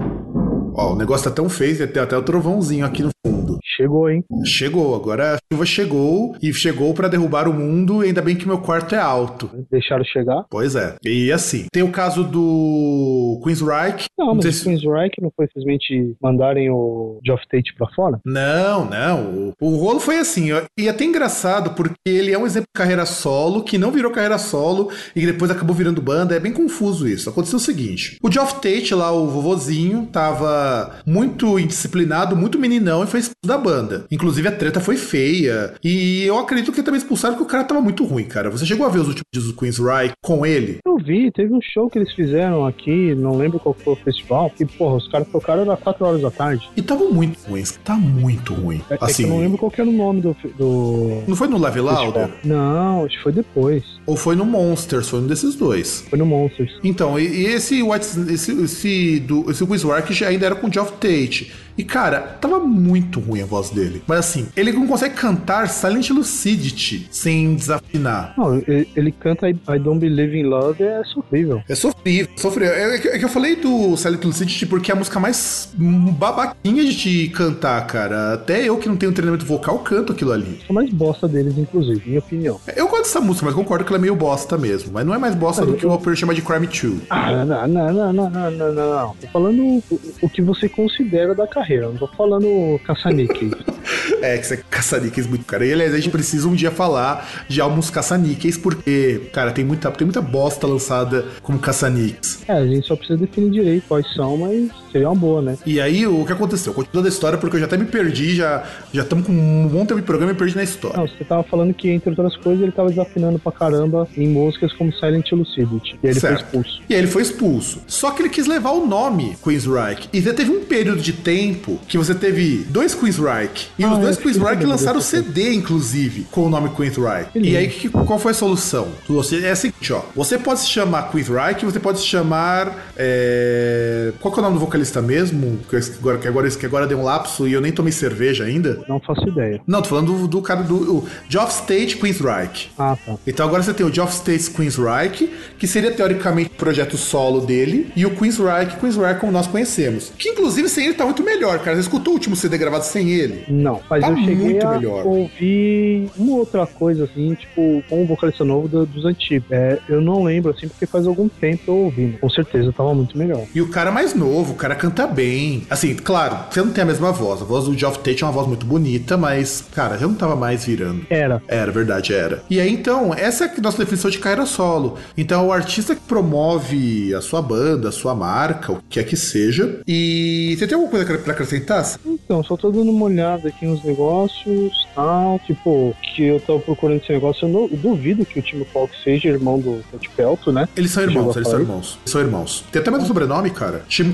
Ó, o negócio tá tão feio, tem até o trovãozinho aqui no fundo. Chegou, hein? Chegou, agora a chuva chegou e chegou para derrubar o mundo, ainda bem que meu quarto é alto. Deixaram chegar? Pois é. E assim, tem o caso do Queensryche. Não, não mas o se... Queensryche não foi simplesmente mandarem o Geoff Tate pra fora? Não, não. O, o rolo foi assim, e é até engraçado porque ele é um exemplo de carreira solo, que não virou carreira solo e depois acabou virando banda, é bem confuso isso. Aconteceu o seguinte, o Geoff Tate lá, o vovozinho, tava muito indisciplinado, muito meninão e foi expulso da banda. Inclusive a treta foi feia. E eu acredito que também expulsaram porque o cara tava muito ruim, cara. Você chegou a ver os últimos dias do Queen's Rye com ele? Eu vi, teve um show que eles fizeram aqui, não lembro qual foi o festival, e porra, os caras tocaram às 4 horas da tarde. E tava muito ruim, tá muito ruim. É, assim, é eu não lembro qual era o nome do, do. Não foi no Live Louder? Não, acho que foi depois. Ou foi no Monsters, foi um desses dois. Foi no Monsters. Então, e, e esse White. Esse, esse, do, esse Queen's Rye que já ainda era com o Geoff Tate. E, cara, tava muito ruim a voz dele. Mas assim, ele não consegue cantar Silent Lucidity sem desafinar. Não, ele, ele canta I, I, Don't Believe in Love é sofrível. É sofrível, sofrível. É, é, que eu falei do Silent Lucidity porque é a música mais babaquinha de te cantar, cara. Até eu que não tenho treinamento vocal canto aquilo ali. É mais bosta deles, inclusive, minha opinião. Eu gosto dessa música, mas concordo que ela é meio bosta mesmo. Mas não é mais bosta ah, do eu... que o Alper chama de Crime 2. Ah, não, não, não, não, não, não, não. Tô falando o, o que você considera da carreira carreira, não tô falando caça-níqueis. é, que você é caça-níqueis muito, cara. E aliás, a gente precisa um dia falar de álbuns caça-níqueis, porque, cara, tem muita, tem muita bosta lançada como caça-níqueis. É, a gente só precisa definir direito quais são, mas seria uma boa, né? E aí, o que aconteceu? Continuando a história, porque eu já até me perdi, já estamos com um bom tempo de programa e perdi na história. Não, você tava falando que, entre outras coisas, ele tava desafinando pra caramba em músicas como Silent Lucidity. E aí ele certo. foi expulso. E aí ele foi expulso. Só que ele quis levar o nome Queensryche. E já teve um período de tempo tempo que você teve dois Queensryche. E ah, os dois Queensryche lançaram CD, inclusive, com o nome Queensryche. E aí, que, qual foi a solução? Você, é a seguinte, ó. Você pode se chamar Queensryche, você pode se chamar. É... Qual que é o nome do vocalista mesmo? Que agora, que, agora, que agora deu um lapso e eu nem tomei cerveja ainda. Não faço ideia. Não, tô falando do, do cara do. Geoff State Queensryche. Ah, tá. Então agora você tem o Geoff State Queensryche, que seria teoricamente o projeto solo dele, e o Queensryche, Queensryche como nós conhecemos. Que inclusive sem ele tá muito melhor cara. Você escutou o último CD gravado sem ele? Não, mas tá eu cheguei muito a melhor. ouvir uma outra coisa, assim, tipo, com o vocalista novo do, dos antigos. É, eu não lembro, assim, porque faz algum tempo eu ouvi. Né? Com certeza tava muito melhor. E o cara mais novo, o cara canta bem. Assim, claro, você não tem a mesma voz. A voz do Geoff Tate é uma voz muito bonita, mas, cara, já não tava mais virando. Era. Era, verdade, era. E aí, então, essa é a nossa definição de carreira solo. Então, é o artista que promove a sua banda, a sua marca, o que é que seja. E você tem alguma coisa pra acrescentasse? Então, só tô dando uma olhada aqui nos negócios, tal, tipo, que eu tô procurando esse negócio, eu, não, eu duvido que o Timo Falk seja irmão do Cotipelto, né? Eles são irmãos, eles são irmãos. Eles são irmãos. Tem até mais um sobrenome, cara. Timo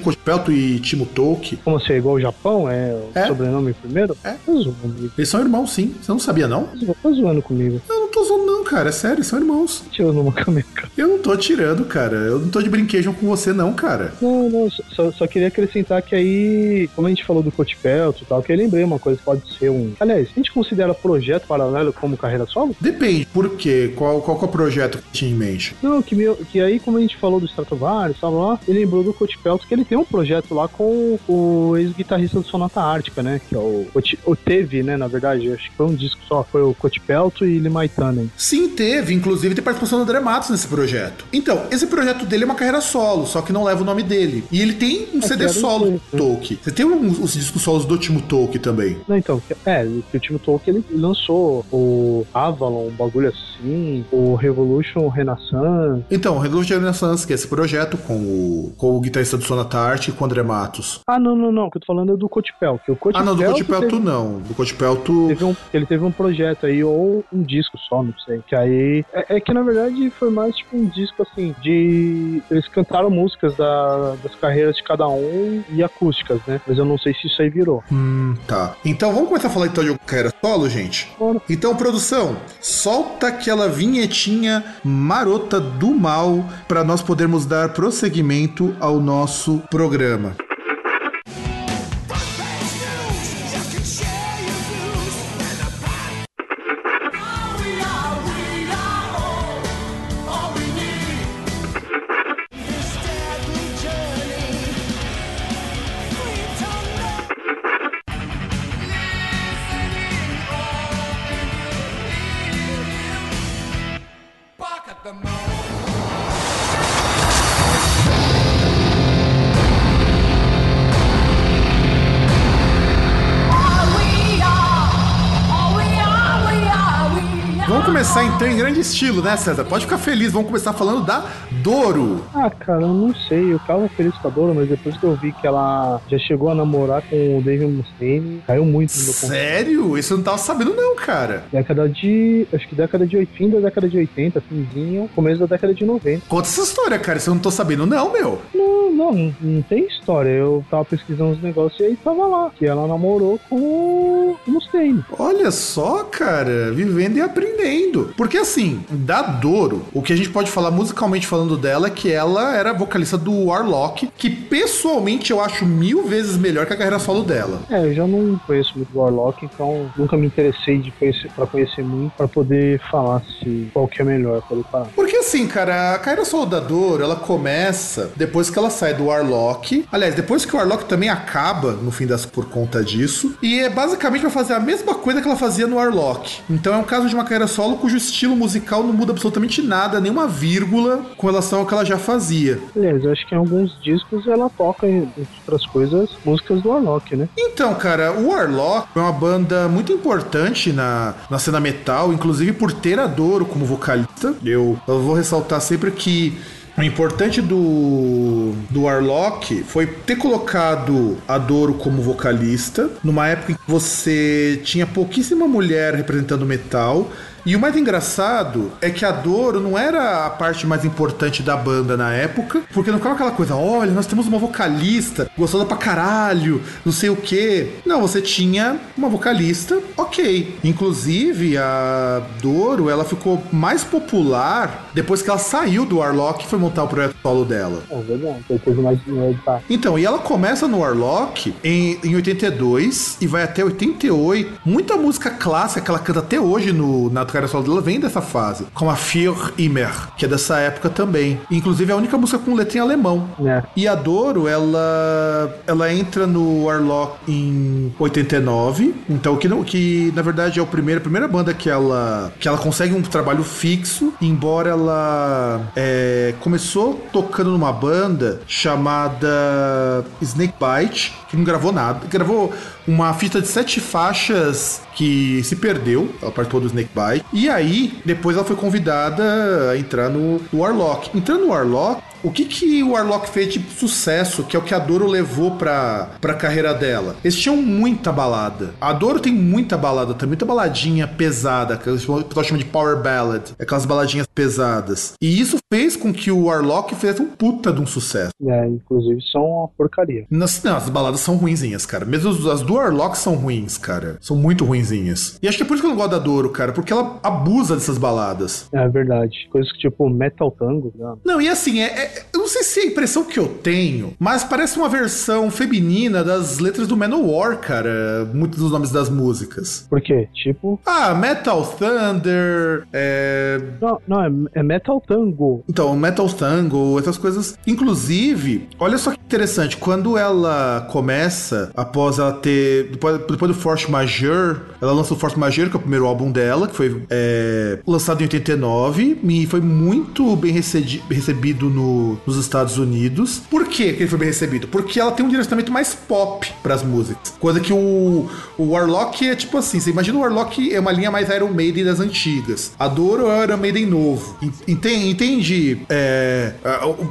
E Timo Tolk. Como assim, é igual o Japão? É o é. sobrenome primeiro? É. Tá eles são irmãos, sim. Você não sabia, não? Você tá zoando comigo. Eu não tô zoando, não, cara. É sério, são irmãos. Tirando uma cameca. Eu não tô tirando, cara. Eu não tô de brinquedo com você, não, cara. Não, não. Só, só queria acrescentar que aí, como a gente falou do Cotipelto e tal, que eu lembrei uma coisa pode ser um. Aliás, a gente considera projeto paralelo como carreira solo? Depende, por quê? Qual, qual é o projeto que tinha em mente? Não, que, meu, que aí, como a gente falou do Stratovarius, sabe lá, ele lembrou do Cotipelto que ele tem um projeto lá com o ex-guitarrista do Sonata Ártica, né? Que é o, o, teve, né? Na verdade, acho que foi um disco só, foi o Cotipelto e Limaitanen. Sim, teve. Inclusive tem participação do André Matos nesse projeto. Então, esse projeto dele é uma carreira solo, só que não leva o nome dele. E ele tem um é, CD solo, né? Tolkien. Você tem um, os discos solos do Timo Tolkien também. Não, então, é, o Timo Tolkien ele lançou o Avalon, um bagulho assim, o Revolution Renaissance. Então, o Revolution Renaissance, que é esse projeto com o, com o guitarrista do Sonata Arte e com o André Matos. Ah, não, não, não, que eu tô falando é do Cotipel. Que o Cotipel ah, não, do Cotipel teve... não. Do Cotipel Teve um, ele teve um projeto aí, ou um disco só, não sei. Que aí. É, é, que na verdade foi mais tipo um disco assim, de. Eles cantaram músicas da, das carreiras de cada um e acústicas, né? Mas eu não sei se isso aí virou. Hum, tá. Então vamos começar a falar então de carreira solo, gente? Bora. Então, produção, solta aquela vinhetinha marota do mal para nós podermos dar prosseguimento ao nosso programa. programa. Começar então em grande estilo, né, César? Pode ficar feliz, vamos começar falando da Doro. Ah, cara, eu não sei. Eu tava feliz com a Doro, mas depois que eu vi que ela já chegou a namorar com o David Mustaine, caiu muito no meu ponto. Sério? Isso eu não tava sabendo, não, cara. Década de. Acho que década de 80, década de 80, finzinho, começo da década de 90. Conta essa história, cara. Isso eu não tô sabendo, não, meu. Não, não, não tem história. Eu tava pesquisando os negócios e aí tava lá. Que ela namorou com o Mustaine. Olha só, cara, vivendo e aprendendo. Porque assim, da Doro, o que a gente pode falar musicalmente falando dela é que ela era vocalista do Warlock, que pessoalmente eu acho mil vezes melhor que a carreira solo dela. É, eu já não conheço muito Warlock, então nunca me interessei de conhecer, pra conhecer muito, para poder falar se qual que é melhor pra ele falar. Porque assim, cara, a carreira solo da Doro, ela começa depois que ela sai do Warlock. Aliás, depois que o Warlock também acaba, no fim das por conta disso. E é basicamente pra fazer a mesma coisa que ela fazia no Warlock. Então é um caso de uma carreira solo cujo estilo musical não muda absolutamente nada, nenhuma vírgula com relação ao que ela já fazia. Aliás, eu acho que em alguns discos ela toca, entre outras coisas, músicas do Warlock, né? Então, cara, o Warlock é uma banda muito importante na, na cena metal, inclusive por ter a Doro como vocalista. Eu, eu vou ressaltar sempre que o importante do, do Warlock foi ter colocado a Doro como vocalista, numa época em que você tinha pouquíssima mulher representando metal e o mais engraçado é que a Doro não era a parte mais importante da banda na época, porque não ficava aquela coisa, olha, nós temos uma vocalista, gostosa pra caralho, não sei o quê. Não, você tinha uma vocalista, ok. Inclusive, a Doro, ela ficou mais popular depois que ela saiu do Warlock e foi montar o projeto solo dela. É verdade, mais dinheiro, tá. Então, e ela começa no Warlock em, em 82 e vai até 88. Muita música clássica que ela canta até hoje no, na carreira solo dela vem dessa fase, como a Vier Immer, que é dessa época também. Inclusive é a única música com letra em alemão. É. E a Doro, ela ela entra no Warlock em 89, então que, que na verdade é o primeiro, a primeira banda que ela que ela consegue um trabalho fixo, embora ela é, começou tocando numa banda chamada Snakebite, que não gravou nada, gravou uma fita de sete faixas que se perdeu, ela participou do Snakebite. E aí, depois ela foi convidada a entrar no, no Warlock. Entrando no Warlock, o que que o Warlock fez de sucesso, que é o que a Doro levou pra, pra carreira dela? Eles tinham muita balada. A Doro tem muita balada também, muita baladinha pesada, que o pessoal chama de power ballad, aquelas baladinhas pesadas. E isso fez com que o Warlock fizesse um puta de um sucesso. É, inclusive são uma porcaria. Nas, não, as baladas são ruinzinhas, cara. Mesmo as do Warlock são ruins, cara. São muito ruinzinhas. E acho que é por isso que eu não gosto da Doro, cara, porque ela abusa dessas baladas. É verdade. Coisas que tipo Metal Tango. Né? Não, e assim, é, é eu não sei se é a impressão que eu tenho, mas parece uma versão feminina das letras do Manowar, cara. Muitos dos nomes das músicas. Por quê? Tipo. Ah, Metal Thunder. É. Não, não é, é Metal Tango. Então, Metal Tango, essas coisas. Inclusive, olha só que interessante. Quando ela começa, após ela ter. Depois, depois do Force Major, ela lança o Force Major, que é o primeiro álbum dela, que foi é, lançado em 89 e foi muito bem recebido no no, nos Estados Unidos. Por que ele foi bem recebido? Porque ela tem um direcionamento mais pop para as músicas. Coisa que o, o Warlock é tipo assim: você imagina o Warlock é uma linha mais Iron Maiden das antigas. Adoro o Iron Maiden novo. Entende? entende é,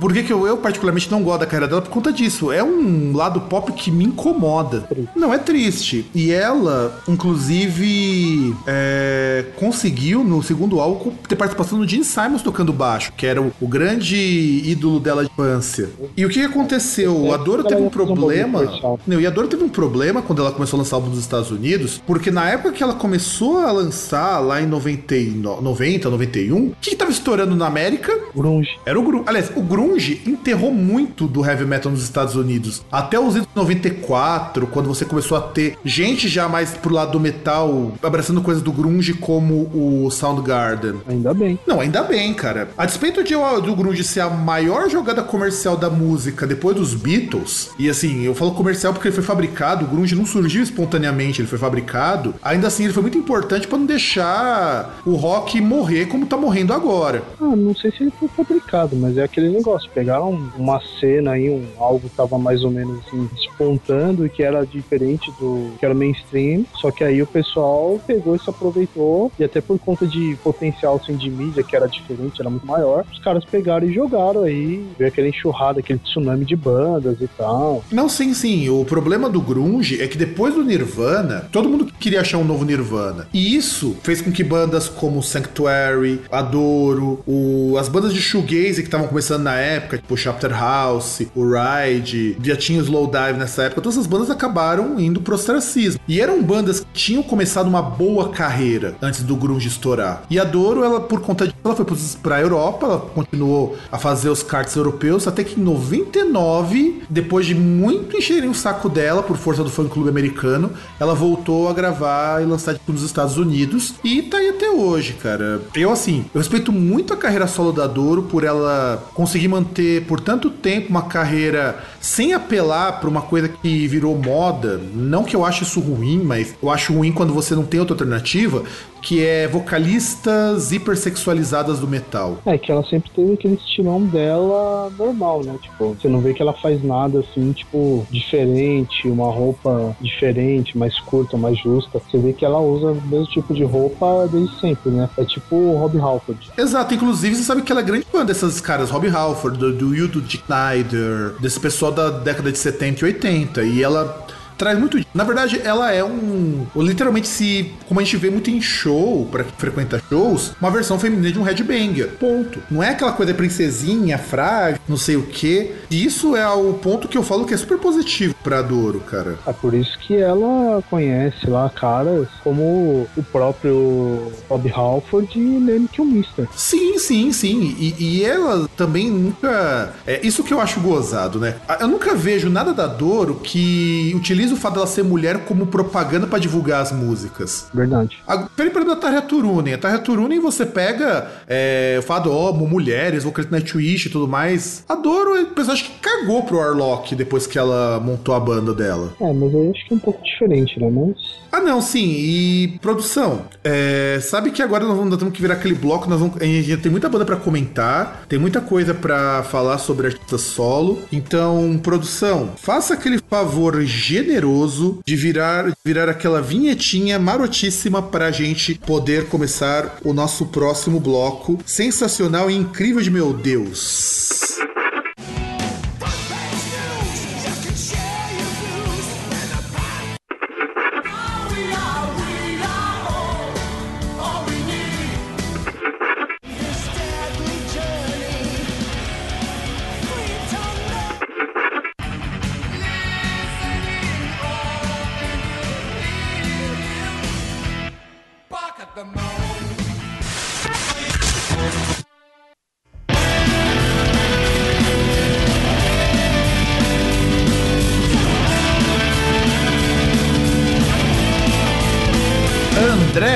por que, que eu, eu, particularmente, não gosto da carreira dela? Por conta disso. É um lado pop que me incomoda. Não, é triste. E ela, inclusive, é, conseguiu no segundo álbum ter participação do Gene Simons tocando baixo, que era o, o grande ídolo dela de infância. E o que aconteceu? A Dora teve um problema. Não, e a Dora teve um problema quando ela começou a lançar álbum nos Estados Unidos, porque na época que ela começou a lançar, lá em 90, 90 91, o que, estava estourando na América? Grunge. Era o Grunge. Aliás, o Grunge enterrou muito do heavy metal nos Estados Unidos. Até os anos 94, quando você começou a ter gente já mais pro lado do metal, abraçando coisas do Grunge como o Soundgarden. Ainda bem. Não, ainda bem, cara. A despeito de, do Grunge ser a maior jogada comercial da música depois dos Beatles, e assim, eu falo comercial porque ele foi fabricado, o Grunge não surgiu espontaneamente, ele foi fabricado. Ainda assim, ele foi muito importante para não deixar o rock morrer como tá morrendo agora. Ah, não sei se ele foi fabricado, mas é aquele negócio. Pegaram uma cena aí, um, algo que tava mais ou menos assim, despontando e que era diferente do que era mainstream, só que aí o pessoal pegou e se aproveitou, e até por conta de potencial assim, de mídia, que era diferente, era muito maior, os caras pegaram e jogaram aí, veio aquela enxurrada, aquele tsunami de bandas e tal. Não, sim, sim. O problema do Grunge é que depois do Nirvana, todo mundo queria achar um novo Nirvana. E isso fez com que bandas como Sanctuary, Adoro, o, as bandas de shoegaze que estavam começando na época, tipo Chapter House, o Ride, já tinha o Slowdive nessa época, todas essas bandas acabaram indo pro ostracismo. E eram bandas que tinham começado uma boa carreira antes do grunge estourar. E a Doro, ela por conta disso, ela foi pra Europa, ela continuou a fazer os cards europeus, até que em 99, depois de muito encherem o saco dela por força do fã clube americano, ela voltou a gravar e lançar tipo, nos Estados Unidos e tá aí até hoje, cara. Eu assim, eu respeito muito a carreira solo da Doro por ela conseguir manter por tanto tempo uma carreira sem apelar para uma coisa que virou moda. Não que eu ache isso ruim, mas eu acho ruim quando você não tem outra alternativa que é vocalistas hipersexualizadas do metal. É, que ela sempre teve aquele estilão dela normal, né? Tipo, você não vê que ela faz nada assim, tipo, diferente, uma roupa diferente, mais curta, mais justa. Você vê que ela usa o mesmo tipo de roupa desde sempre, né? É tipo o Rob Halford. Exato, inclusive você sabe que ela é grande fã dessas caras, Rob Halford, do, do Schneider, desse pessoal da década de 70 e 80. E ela traz muito. Na verdade, ela é um. Literalmente, se. Como a gente vê muito em show, para frequentar shows, uma versão feminina de um headbanger. Ponto. Não é aquela coisa princesinha, frágil, não sei o quê. E isso é o ponto que eu falo que é super positivo pra Doro, cara. É por isso que ela conhece lá caras como o próprio Bob Halford e Lenny Kilmister. Sim, sim, sim. E, e, ela também nunca. É isso que eu acho gozado, né? Eu nunca vejo nada da Doro que utiliza utiliza o fato dela ser mulher como propaganda para divulgar as músicas. Verdade. A, exemplo da Tarja Turunen. A Tarja Turunen você pega é, o fato, ó, mulheres, vocalista Nightwish e tudo mais. Adoro, o pessoal acho que cagou pro Arlock depois que ela montou a banda dela. É, mas eu acho que é um pouco diferente, né? Mas... Ah, não, sim. E produção. É, sabe que agora nós, vamos, nós temos que virar aquele bloco. Nós vamos, a gente tem muita banda para comentar, tem muita coisa para falar sobre artista solo. Então, produção, faça aquele favor generoso de virar, virar aquela vinhetinha marotíssima para a gente poder começar o nosso próximo bloco sensacional e incrível de meu Deus.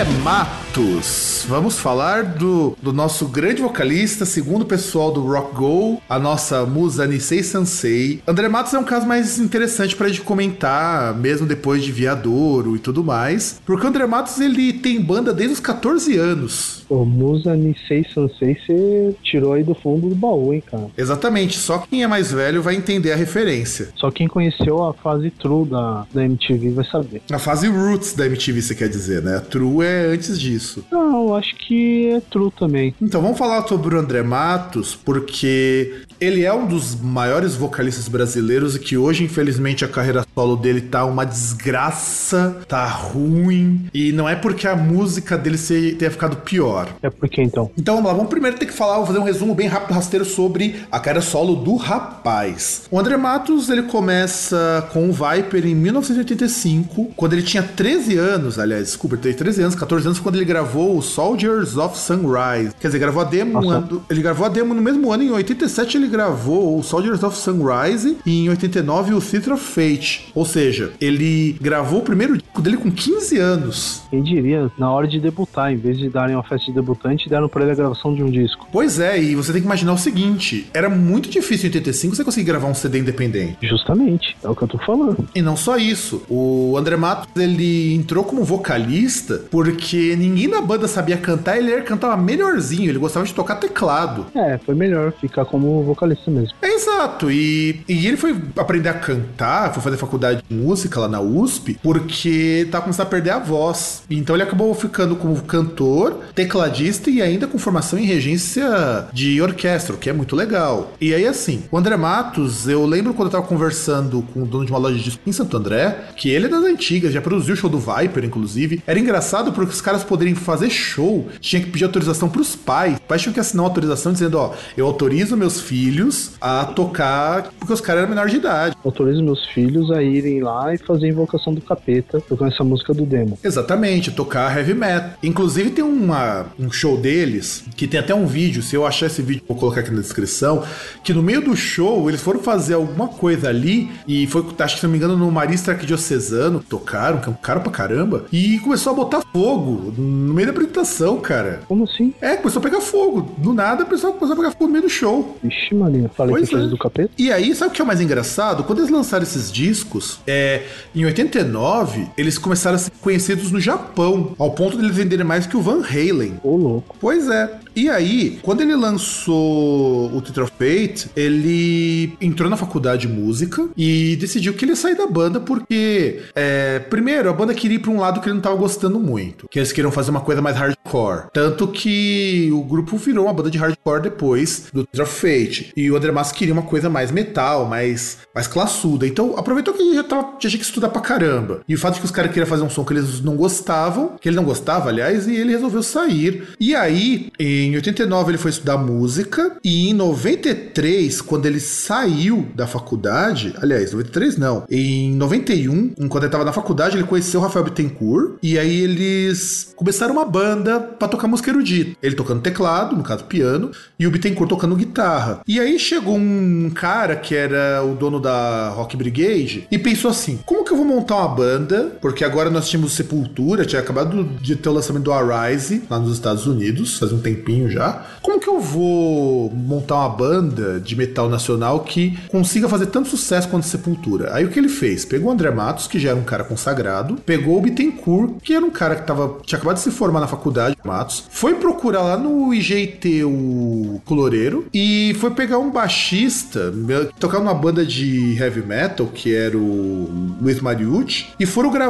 Garden. Matos vamos falar do, do nosso grande vocalista, segundo o pessoal do Rock Go, a nossa musa Nisei Sansei. André Matos é um caso mais interessante pra gente comentar, mesmo depois de Viadouro e tudo mais, porque o André Matos ele tem banda desde os 14 anos. Pô, Musa Nisei Sansei você tirou aí do fundo do baú, hein, cara. Exatamente, só quem é mais velho vai entender a referência. Só quem conheceu a fase true da, da MTV vai saber. A fase roots da MTV, você quer dizer, né? A true é antes disso. Não, acho que é true também. Então vamos falar sobre o André Matos, porque ele é um dos maiores vocalistas brasileiros e que hoje, infelizmente, a carreira solo dele tá uma desgraça, tá ruim. E não é porque a música dele tenha ficado pior. É porque então? Então vamos lá, vamos primeiro ter que falar, vou fazer um resumo bem rápido, rasteiro sobre a carreira solo do rapaz. O André Matos, ele começa com o Viper em 1985, quando ele tinha 13 anos, aliás, desculpa, ele teve 13 anos, 14 anos, quando ele gravou o Soldiers of Sunrise. Quer dizer, gravou a demo, ano, ele gravou a demo no mesmo ano, em 87 ele gravou o Soldiers of Sunrise e em 89 o Theater of Fate. Ou seja, ele gravou o primeiro dele com 15 anos. Quem diria, na hora de debutar, em vez de darem uma festa de debutante, deram pra ele a gravação de um disco. Pois é, e você tem que imaginar o seguinte: era muito difícil em 85 você conseguir gravar um CD independente. Justamente, é o que eu tô falando. E não só isso, o André Matos ele entrou como vocalista porque ninguém na banda sabia cantar, ele cantava melhorzinho, ele gostava de tocar teclado. É, foi melhor ficar como vocalista vocalista mesmo. É exato. E, e ele foi aprender a cantar, foi fazer faculdade de música lá na USP, porque tava começando a perder a voz. Então ele acabou ficando como cantor, tecladista e ainda com formação em regência de orquestra, o que é muito legal. E aí, assim, o André Matos, eu lembro quando eu tava conversando com o dono de uma loja de disco em Santo André, que ele é das antigas, já produziu o show do Viper, inclusive. Era engraçado porque os caras poderem fazer show, tinha que pedir autorização pros pais. Os pais tinham que assinar uma autorização dizendo, ó, eu autorizo meus filhos a tocar, porque os caras eram menores de idade. Autorizo meus filhos a irem lá e fazer invocação do capeta, tocando essa música do demo. Exatamente, tocar heavy metal. Inclusive tem uma, um show deles, que tem até um vídeo, se eu achar esse vídeo, vou colocar aqui na descrição, que no meio do show eles foram fazer alguma coisa ali, e foi, acho que se não me engano, no Marista Arquidiocesano, tocaram, que é um cara pra caramba, e começou a botar fogo no meio da apresentação, cara. Como assim? É, começou a pegar fogo. Do nada, o pessoal começou a pegar fogo no meio do show. Vixe, maninho. Falei pois que é. do capeta. E aí, sabe o que é o mais engraçado? Quando eles lançaram esses discos, é, em 89, eles começaram a ser conhecidos no Japão, ao ponto de eles venderem mais que o Van Halen. Ô, louco. Pois é. E aí, quando ele lançou o Tetra Fate, ele entrou na faculdade de música e decidiu que ele ia sair da banda porque, é, primeiro, a banda queria ir pra um lado que ele não tava gostando muito, que eles queriam fazer uma coisa mais hardcore. Tanto que o grupo virou uma banda de hardcore depois do Tetra Fate. E o André Massa queria uma coisa mais metal, mais, mais classuda. Então, aproveitou que ele já, tava, já tinha que estudar pra caramba. E o fato de que os caras queriam fazer um som que eles não gostavam, que ele não gostava, aliás, e ele resolveu sair. E aí, em em 89 ele foi estudar música e em 93, quando ele saiu da faculdade, aliás, 93 não, em 91, quando ele estava na faculdade, ele conheceu o Rafael Bittencourt e aí eles começaram uma banda para tocar música erudita. Ele tocando teclado, no caso piano, e o Bittencourt tocando guitarra. E aí chegou um cara que era o dono da Rock Brigade e pensou assim: como que eu vou montar uma banda? Porque agora nós tínhamos Sepultura, tinha acabado de ter o lançamento do Arise lá nos Estados Unidos, faz um tempinho já. Como que eu vou montar uma banda de metal nacional que consiga fazer tanto sucesso quanto Sepultura? Aí o que ele fez? Pegou o André Matos, que já era um cara consagrado, pegou o Bittencourt, que era um cara que tava, tinha acabado de se formar na faculdade, Matos, foi procurar lá no IGT o Coloreiro e foi pegar um baixista, tocar numa banda de heavy metal, que era o Luiz Mariucci, e foram gravar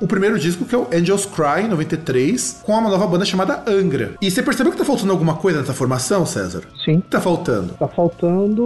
o primeiro disco, que é o Angels Cry, em 93, com uma nova banda chamada Angra. E você percebeu que tá faltando alguma coisa nessa formação, César? Sim. Tá faltando? Tá faltando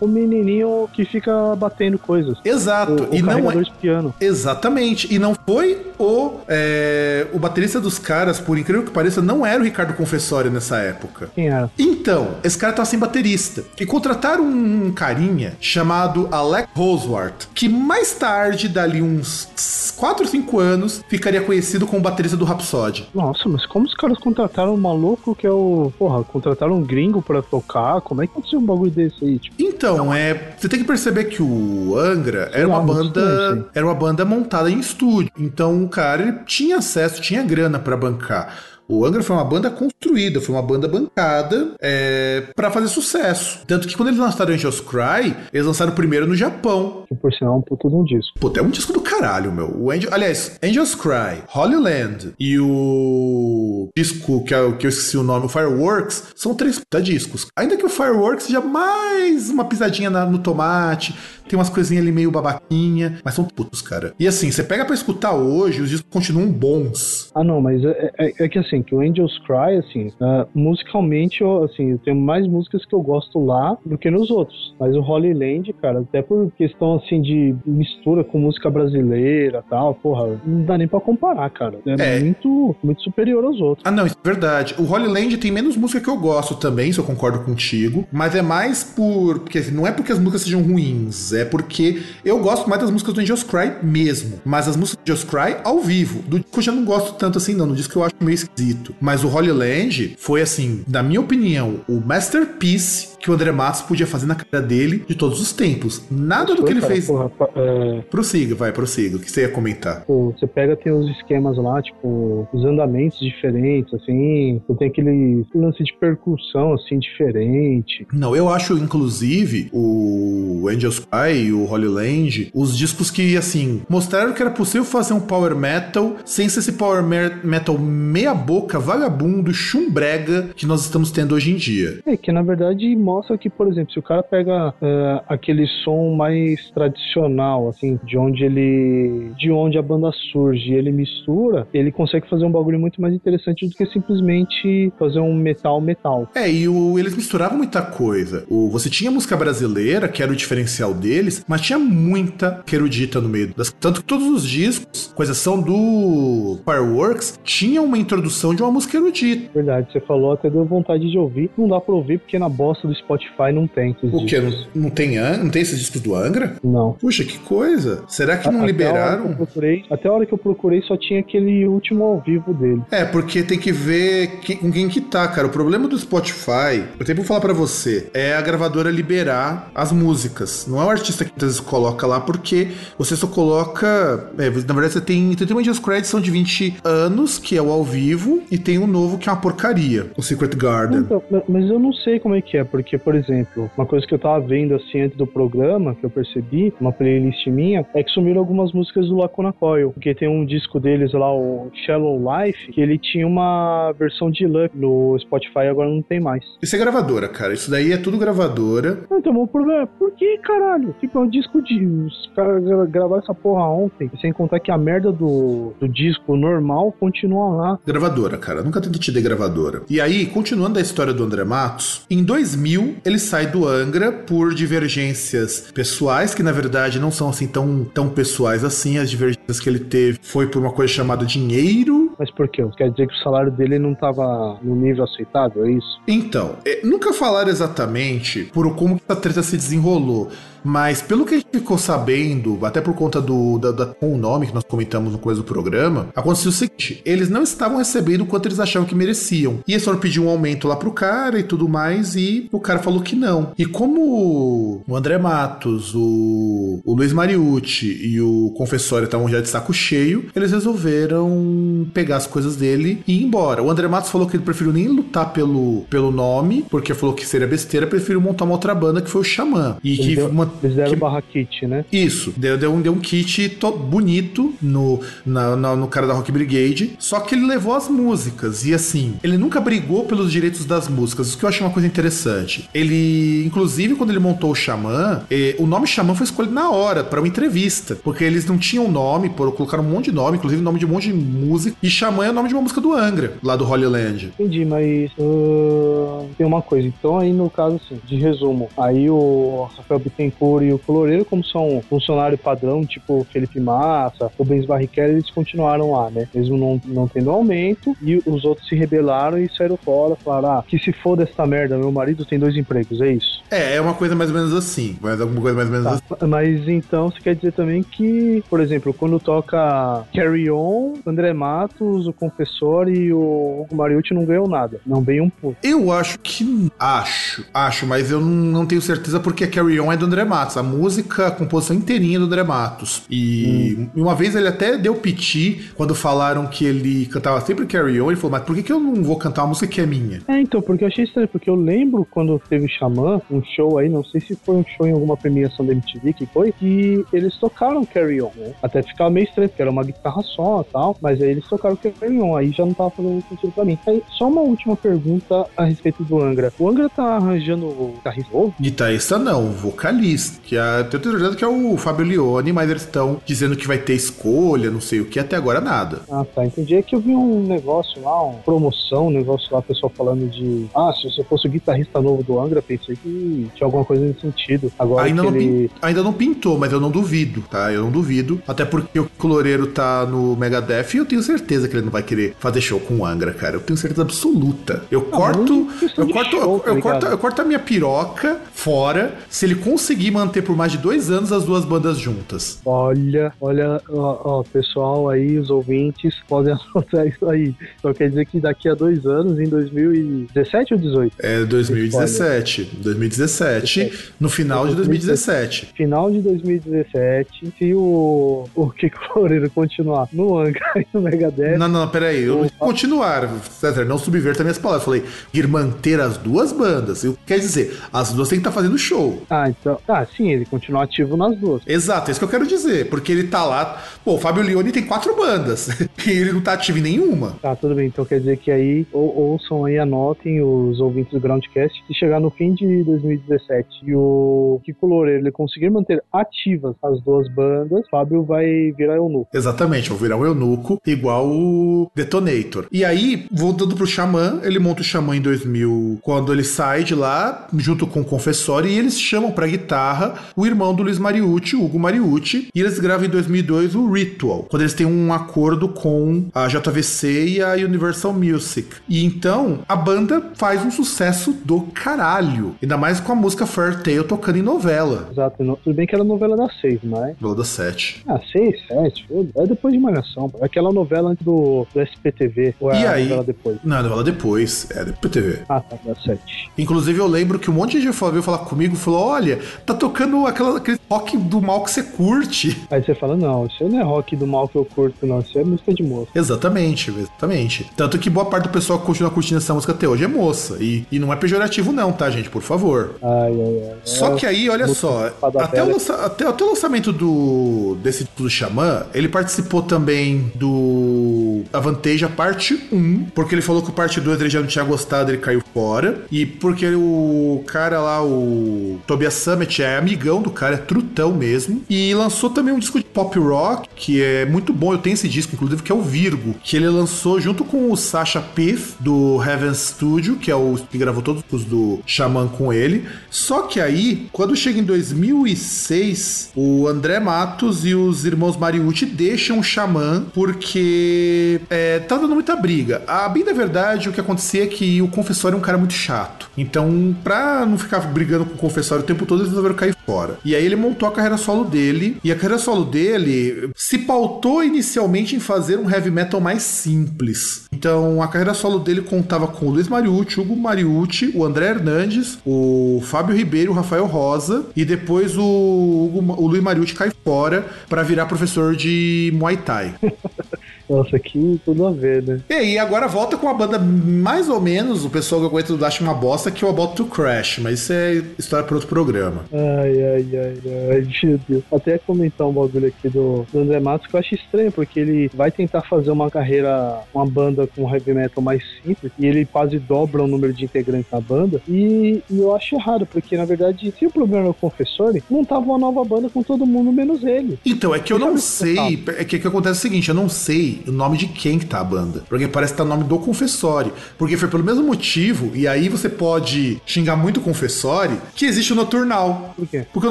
o menininho que fica batendo coisas. Exato. O, o e não é... de piano. Exatamente. E não foi o, é... o baterista dos caras, por incrível que pareça, não era o Ricardo Confessório nessa época. Quem era? Então, esse cara tá sem baterista. E contrataram um carinha chamado Alec Rosewart, que mais tarde, dali uns 4 ou 5 anos, ficaria conhecido como baterista do Rhapsody. Nossa, mas como os caras contrataram um maluco que é o. Porra, contrataram um gringo pra tocar. Como é que aconteceu um bagulho desse aí? Tipo? Então, é. Você tem que perceber que o Angra era uma banda. Era uma banda montada em estúdio. Então o cara ele tinha acesso, tinha grana para bancar. O Angra foi uma banda construída, foi uma banda bancada é, para fazer sucesso. Tanto que quando eles lançaram Angels Cry, eles lançaram primeiro no Japão. Que por sinal é um puto de um disco. Puta, é um disco do caralho, meu. O Angel, aliás, Angels Cry, Holy Land e o disco que, é, que eu esqueci o nome, o Fireworks, são três puta discos. Ainda que o Fireworks seja mais uma pisadinha na, no tomate, tem umas coisinhas ali meio babaquinha, mas são putos, cara. E assim, você pega para escutar hoje, os discos continuam bons. Ah, não, mas é, é, é que assim, que o Angels Cry, assim, uh, musicalmente, eu, assim, eu tenho mais músicas que eu gosto lá do que nos outros. Mas o Holy Land, cara, até por questão, assim, de mistura com música brasileira tal, porra, não dá nem pra comparar, cara. É, é. muito, muito superior aos outros. Ah, não, isso é verdade. O Holy Land tem menos música que eu gosto também, se eu concordo contigo, mas é mais por. Porque assim, não é porque as músicas sejam ruins, é é porque eu gosto mais das músicas do Angels Cry mesmo. Mas as músicas do Angels Cry ao vivo. Do disco eu já não gosto tanto assim, não. No disco eu acho meio esquisito. Mas o Holy Land foi, assim, na minha opinião, o masterpiece que o André Matos podia fazer na cara dele de todos os tempos. Nada do que ele cara, fez. Porra, é... Prossiga, vai, prossiga. O que você ia comentar? Pô, você pega, tem os esquemas lá, tipo, os andamentos diferentes, assim. Tem aquele lance de percussão, assim, diferente. Não, eu acho, inclusive, o Angels Cry e o Holy Land, os discos que, assim, mostraram que era possível fazer um power metal sem ser esse power metal meia boca, vagabundo, chumbrega que nós estamos tendo hoje em dia. É, que na verdade mostra que, por exemplo, se o cara pega uh, aquele som mais tradicional, assim, de onde ele. de onde a banda surge ele mistura, ele consegue fazer um bagulho muito mais interessante do que simplesmente fazer um metal metal. É, e o, eles misturavam muita coisa. O, você tinha música brasileira, que era o diferencial deles, mas tinha muita erudita no meio. Das, tanto que todos os discos, com exceção do Fireworks, tinham uma introdução de uma música erudita. Verdade, você falou, até deu vontade de ouvir. Não dá pra ouvir porque na bosta do Spotify não tem. O que? Não, não, tem, não tem esses discos do Angra? Não. Puxa, que coisa. Será que a, não liberaram? A procurei, até a hora que eu procurei só tinha aquele último ao vivo dele. É, porque tem que ver que, com quem que tá, cara. O problema do Spotify, eu tenho que falar para você, é a gravadora liberar as músicas. Não é o artista que às vezes coloca lá, porque você só coloca. É, na verdade, você tem. Tem uma credits são de 20 anos, que é o ao vivo, e tem um novo que é uma porcaria, o Secret Garden. Então, mas eu não sei como é que é, porque porque, por exemplo, uma coisa que eu tava vendo assim antes do programa, que eu percebi, uma playlist minha, é que sumiram algumas músicas do Lacuna Coil. Porque tem um disco deles lá, o Shallow Life, que ele tinha uma versão de Luck no Spotify, agora não tem mais. Isso é gravadora, cara. Isso daí é tudo gravadora. Então, o problema é, por que, caralho? Tipo, é um disco de. Os caras gravaram essa porra ontem, sem contar que a merda do, do disco normal continua lá. Gravadora, cara. Nunca tentei te dar gravadora. E aí, continuando a história do André Matos, em 2000 2000, ele sai do Angra por divergências pessoais, que na verdade não são assim tão, tão pessoais assim. As divergências que ele teve foi por uma coisa chamada dinheiro. Mas por quê? Quer dizer que o salário dele não estava no nível aceitável, é isso? Então, é, nunca falaram exatamente por como essa treta se desenrolou. Mas pelo que a gente ficou sabendo, até por conta do da, da, com o nome que nós comentamos no começo do programa, aconteceu o seguinte: eles não estavam recebendo o quanto eles achavam que mereciam. E eles foram pedir um aumento lá pro cara e tudo mais, e o cara falou que não. E como o André Matos, o, o Luiz Mariucci e o Confessório estavam já de saco cheio, eles resolveram pegar as coisas dele e ir embora. O André Matos falou que ele preferiu nem lutar pelo, pelo nome, porque falou que seria besteira, preferiu montar uma outra banda que foi o Xamã. E que uma, eles deram que... barra kit, né? Isso, deu, deu, um, deu um kit to... bonito no, na, na, no cara da Rock Brigade, só que ele levou as músicas, e assim, ele nunca brigou pelos direitos das músicas, o que eu achei uma coisa interessante. Ele, inclusive, quando ele montou o Xamã, eh, o nome Xamã foi escolhido na hora, para uma entrevista, porque eles não tinham nome, por, colocaram um monte de nome, inclusive nome de um monte de música, e Xamã é o nome de uma música do Angra, lá do Holy Land. Entendi, mas uh, tem uma coisa, então aí no caso, assim, de resumo, aí o Rafael Bittencourt e o Coloreiro, como são funcionário padrão, tipo Felipe Massa, o Benz Barrichello, eles continuaram lá, né? Mesmo não, não tendo aumento, e os outros se rebelaram e saíram fora, falaram, ah, que se for dessa merda, meu marido tem dois empregos, é isso? É, é uma coisa mais ou menos assim, mas alguma coisa mais ou menos tá. assim. Mas então, você quer dizer também que, por exemplo, quando toca Carry On, André Matos, o Confessor e o Mariucci não ganham nada, não veio um puto. Eu acho que. Acho, acho, mas eu não tenho certeza porque Carry On é do André Matos. A música, a composição inteirinha do André Matos. E hum. uma vez ele até deu piti quando falaram que ele cantava sempre Carry On. Ele falou, mas por que, que eu não vou cantar uma música que é minha? É, então, porque eu achei estranho, porque eu lembro quando teve Xamã, um show aí, não sei se foi um show em alguma premiação da MTV que foi, que eles tocaram Carry On, né? Até ficava meio estranho, porque era uma guitarra só e tal, mas aí eles tocaram Carry On, aí já não tava fazendo sentido pra mim. Aí, só uma última pergunta a respeito do Angra. O Angra tá arranjando o guitarrista novo? Guitarrista não, vocalista, que é, tenho certeza que é o Fábio Leone, mas eles estão dizendo que vai ter escolha, não sei o que, até agora nada. Ah, tá, entendi. É que eu vi um negócio lá, uma promoção, um negócio lá, pessoal falando de, ah, se você fosse o guitarrista novo do Angra, pensei que tinha alguma coisa nesse sentido. Agora ainda, não, ele... ainda não pintou, mas eu não duvido, tá? Eu não duvido, até porque o Coloreiro tá no Megadeth e eu tenho certeza que ele não vai querer fazer show com o Angra, cara. Eu tenho certeza absoluta. Eu ah, corto, eu corto, show, tá eu, corto, eu corto a minha piroca fora se ele conseguir manter por mais de dois anos as duas bandas juntas. Olha, olha, ó, ó, pessoal aí, os ouvintes podem anotar isso aí. Só quer dizer que daqui a dois anos, em 2017 ou 18? É 2017. 2017. No final de 2017. Final de 2017. Se o, o Kiko Loureiro continuar no Angra e no Megadeth. Não, não, peraí. Eu, continuar, César, não subverta minhas palavras. Eu falei, ir manter as duas bandas. Eu, quer dizer, as duas têm que estar tá fazendo show. Ah, então. Ah, sim, ele continua ativo nas duas. Exato, é isso que eu quero dizer. Porque ele tá lá. Pô, o Fábio Leone tem quatro bandas. e ele não tá ativo em nenhuma. Tá, tudo bem. Então quer dizer que aí ou, ouçam aí, anotem os ouvintes do Groundcast. Se chegar no fim de 2017 e o Kiko Loureiro ele conseguir manter ativas as duas bandas, Fábio vai virar eunuco. Exatamente, vou virar um eunuco igual o Detonator. E aí, voltando pro Xamã, ele monta o Xamã em 2000, quando ele sai de lá, junto com o Confessor, e eles chamam pra guitarra o irmão do Luiz Mariucci, Hugo Mariucci, e eles gravam em 2002 o Ritual, quando eles têm um acordo com a JVC e a Universal Music. E então, a banda faz um sucesso do caralho. Ainda mais com a música Fair Tale tocando em novela. Exato, tudo bem que era novela das seis, mas. Novela das sete. Ah, seis, sete. É depois de Malhação. Aquela novela antes do, do SPTV. Ou é e aí? novela depois? Não, a novela depois. É do SPTV. Ah, tá, das sete. Inclusive, eu lembro que um monte de gente veio falar comigo e falou: olha, tá tocando aquela, aquele rock do mal que você curte. Aí você fala: não, isso não é rock do mal que eu curto, não. Isso é música de moça. Exatamente, exatamente. Tanto que boa parte do pessoal que continua curtindo essa música até hoje é moça. E, e não é pejorativo, não, tá, gente? Por favor. Ai, ai, ai. Só que aí, olha só, até o, lança, até, até o lançamento do desse do Xamã, ele participou também do Avanteja parte 1, porque ele falou que o parte 2 ele já não tinha gostado, ele caiu fora. E porque o cara lá, o Tobias Summit, é amigão do cara, é trutão mesmo. E lançou também um disco de pop rock, que é muito bom. Eu tenho esse disco, inclusive, que é o Virgo, que ele lançou junto com o Sasha Piff, do Heaven Studio, que é o que gravou todos os do Xamã com ele. Só que aí, quando chega em 2006, o André Matos e os irmãos Mariucci deixam o Xamã porque é, tá dando muita briga. A bem da verdade, o que acontecia é que o confessor é um cara muito chato. Então, pra não ficar brigando com o confessor o tempo todo, eles resolveram cair fora. E aí ele montou a carreira solo dele, e a carreira solo dele se pautou inicialmente em fazer um heavy metal mais simples. Então, a carreira solo dele contava com o Luiz Mariucci, Hugo Mariucci, o André Hernandes, o Fábio Ribeiro, o Rafael Rosa, e depois o, Hugo, o Luiz Mariucci cai fora para virar professor de Muay Thai. Nossa, aqui tudo a ver, né? E aí, agora volta com a banda mais ou menos, o pessoal que aguenta do acha uma bosta, que é o About to Crash, mas isso é história para outro programa. Ai, ai, ai, ai, meu Deus. Até comentar um bagulho aqui do, do André Matos que eu acho estranho, porque ele vai tentar fazer uma carreira, uma banda com heavy metal mais simples, e ele quase dobra o número de integrantes na banda, e, e eu acho errado, porque na verdade, se o problema é o confessor, não tava uma nova banda com todo mundo menos ele. Então, é que eu não sei, é que, que acontece o seguinte, eu não sei o nome de quem que tá a banda. Porque parece que tá o nome do Confessori. Porque foi pelo mesmo motivo, e aí você pode xingar muito o Confessori, que existe o Noturnal. Por quê? Porque o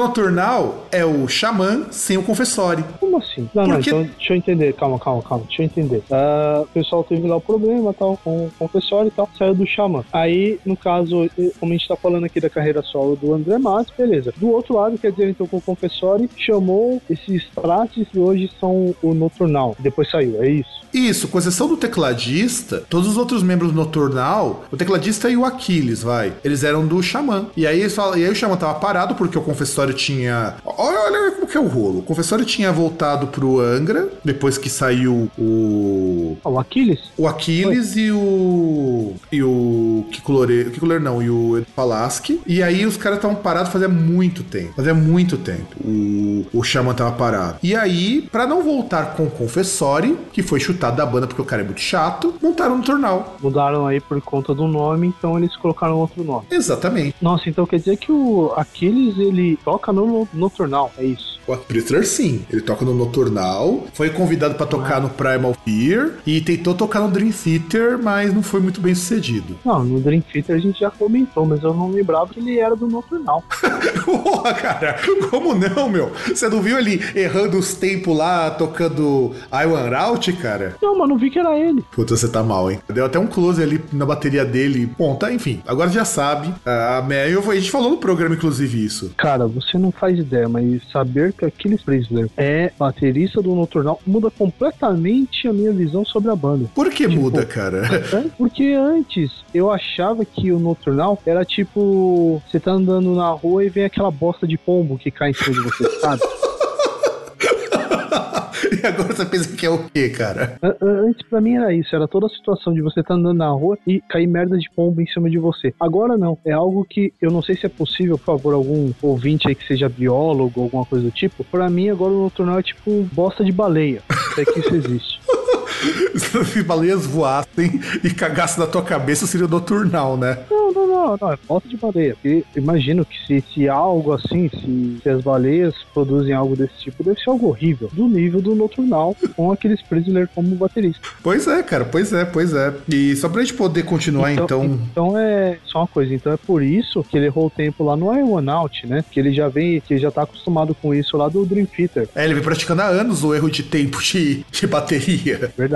Noturnal é o Xamã sem o Confessori. Como assim? Não, Porque... não, então deixa eu entender, calma, calma, calma, deixa eu entender. Uh, o pessoal teve lá o problema tal, com o Confessori e tal, saiu do Xamã. Aí, no caso, como a gente tá falando aqui da carreira solo do André Matos, beleza. Do outro lado, quer dizer, então, com o Confessori chamou esses prates que hoje são o Noturnal. Depois saiu, é isso? Isso, com exceção do tecladista, todos os outros membros do Noturnal, o tecladista e o Aquiles, vai, eles eram do Xamã. E aí, eles falam, e aí o Xamã tava parado porque o confessório tinha. Olha, olha como que é o rolo. O confessório tinha voltado pro Angra, depois que saiu o. Ah, o Aquiles? O Aquiles Foi. e o. E o Kiko Loureiro. Kiko Loureiro não, e o Palaski. E aí os caras estavam parados fazia muito tempo. Fazia muito tempo. O, o Xamã tava parado. E aí, para não voltar com o confessório, que foi chutado da banda porque o cara é muito chato, montaram no Tornal. Mudaram aí por conta do nome, então eles colocaram outro nome. Exatamente. Nossa, então quer dizer que o Aquiles ele toca no, no Tornal, é isso? O Prisoner sim, ele toca no Nocturnal, foi convidado para tocar ah. no Primal Fear e tentou tocar no Dream Theater, mas não foi muito bem sucedido. Não, no Dream Theater a gente já comentou, mas eu não lembrava que ele era do Nocturnal. Porra, cara, como não, meu? Você não viu ele errando os tempos lá, tocando I One Out, cara? Não, mas não vi que era ele. Puta, você tá mal, hein? Deu até um close ali na bateria dele. Bom, tá, enfim, agora já sabe. A, a gente falou no programa, inclusive, isso. Cara, você não faz ideia, mas saber que Aquiles Prisoner é baterista do Nocturnal muda completamente a minha visão sobre a banda. Por que tipo, muda, cara? É, porque antes eu achava que o Nocturnal era tipo: você tá andando na rua e vem aquela bosta de pombo que cai em cima de você, sabe? E agora você pensa que é o quê, cara? Antes pra mim era isso, era toda a situação de você estar tá andando na rua e cair merda de pombo em cima de você. Agora não, é algo que eu não sei se é possível, por favor, algum ouvinte aí que seja biólogo ou alguma coisa do tipo. Pra mim agora o nocturnal é tipo bosta de baleia. É que isso existe. Se baleias voassem e cagassem na tua cabeça, seria noturnal, né? Não, não, não, não. É falta de baleia. Porque imagino que se, se algo assim, se, se, as baleias produzem algo desse tipo, deve ser algo horrível. Do nível do noturnal, com aqueles Prisoner como baterista. Pois é, cara, pois é, pois é. E só pra gente poder continuar, então. Então, então é só uma coisa. Então é por isso que ele errou o tempo lá no I One Out, né? Que ele já vem, que já tá acostumado com isso lá do Dream Theater. É, ele vem praticando há anos o erro de tempo de, de bateria. Verdade.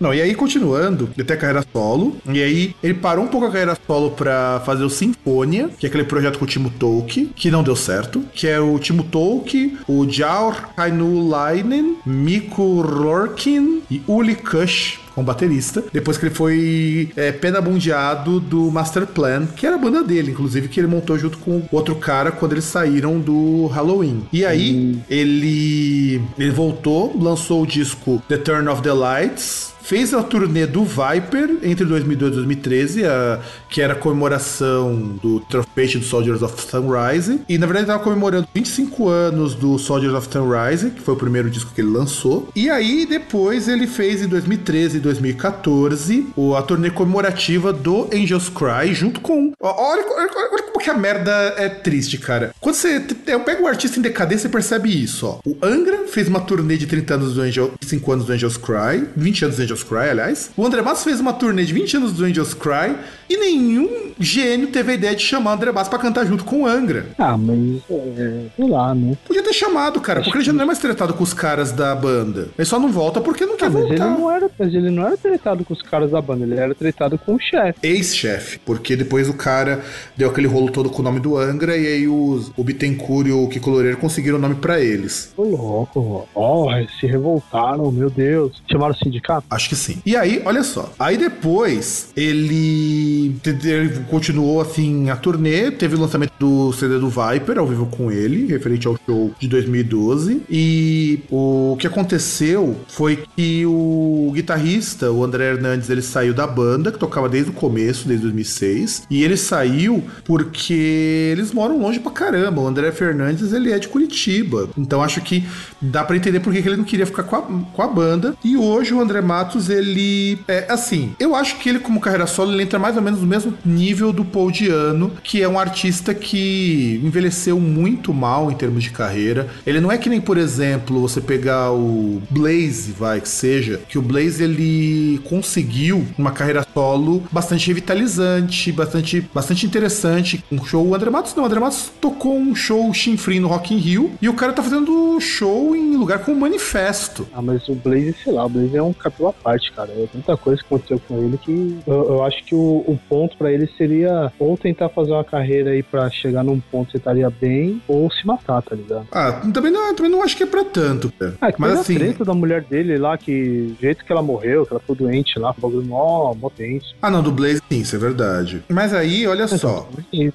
Não, e aí continuando, ele tem a carreira solo. E aí ele parou um pouco a carreira solo pra fazer o Sinfonia, que é aquele projeto com o Timo Tolk, que não deu certo. Que é o Timo Tolk, o Jaur Kainulainen, Miku Rorkin e Uli Kush como baterista, depois que ele foi é, penabundeado do Master Plan, que era a banda dele, inclusive, que ele montou junto com outro cara quando eles saíram do Halloween. E aí, hum. ele, ele voltou, lançou o disco The Turn of the Lights, fez a turnê do Viper entre 2002 e 2013, a, que era a comemoração do Trophy do Soldiers of Sunrise. E na verdade estava comemorando 25 anos do Soldiers of Sunrise, que foi o primeiro disco que ele lançou. E aí depois ele fez em 2013 e 2014 a turnê comemorativa do Angels Cry, junto com. Olha, olha, olha como que a merda é triste, cara. Quando você eu pego um artista em decadência, você percebe isso, ó. O Angra fez uma turnê de 30 anos do Angel, 5 anos do Angels Cry, 20 anos do Angels Cry, aliás. O André Matos fez uma turnê de 20 anos do Angels Cry e nenhum gênio teve a ideia de chamar o André Matos pra cantar junto com o Angra. Ah, mas é, sei lá, né? Podia ter chamado, cara, porque ele já não é mais tratado com os caras da banda. Ele só não volta porque não quer ah, mas voltar. Ele não era, mas ele não era tratado com os caras da banda, ele era tratado com o chefe. Ex-chefe, porque depois o cara deu aquele rolo todo com o nome do Angra e aí os, o Bittencourt e o Kiko Loureiro conseguiram o nome pra eles. Ô, louco, ó, oh, se revoltaram, meu Deus. Chamaram o sindicato? Acho que sim. E aí, olha só. Aí depois ele, ele continuou assim a turnê, teve o lançamento do CD do Viper ao vivo com ele, referente ao show de 2012. E o que aconteceu foi que o guitarrista, o André Hernandes, ele saiu da banda, que tocava desde o começo, desde 2006. E ele saiu porque eles moram longe pra caramba. O André Fernandes, ele é de Curitiba. Então acho que dá para entender por que ele não queria ficar com a, com a banda. E hoje o André Matos, ele é assim, eu acho que ele como carreira solo, ele entra mais ou menos no mesmo nível do Paul Diano, que é um artista que envelheceu muito mal em termos de carreira. Ele não é que nem, por exemplo, você pegar o Blaze, vai, que seja, que o Blaze ele conseguiu uma carreira solo bastante revitalizante, bastante, bastante interessante. Um show, o André Matos não, o André Matos tocou um show chinfrim no Rock in Rio e o cara tá fazendo show em lugar com um manifesto. Ah, mas o Blaze, sei lá, o Blaze é um capítulo parte, cara. É muita coisa que aconteceu com ele que eu, eu acho que o, o ponto para ele seria ou tentar fazer uma carreira aí para chegar num ponto que estaria bem, ou se matar, tá ligado? Ah, também não, também não acho que é pra tanto. Ah, que Mas assim. A treta da mulher dele lá, que jeito que ela morreu, que ela ficou doente lá, bagulho mó, mó tenso. Ah, não, do Blaze sim, isso é verdade. Mas aí, olha então, só.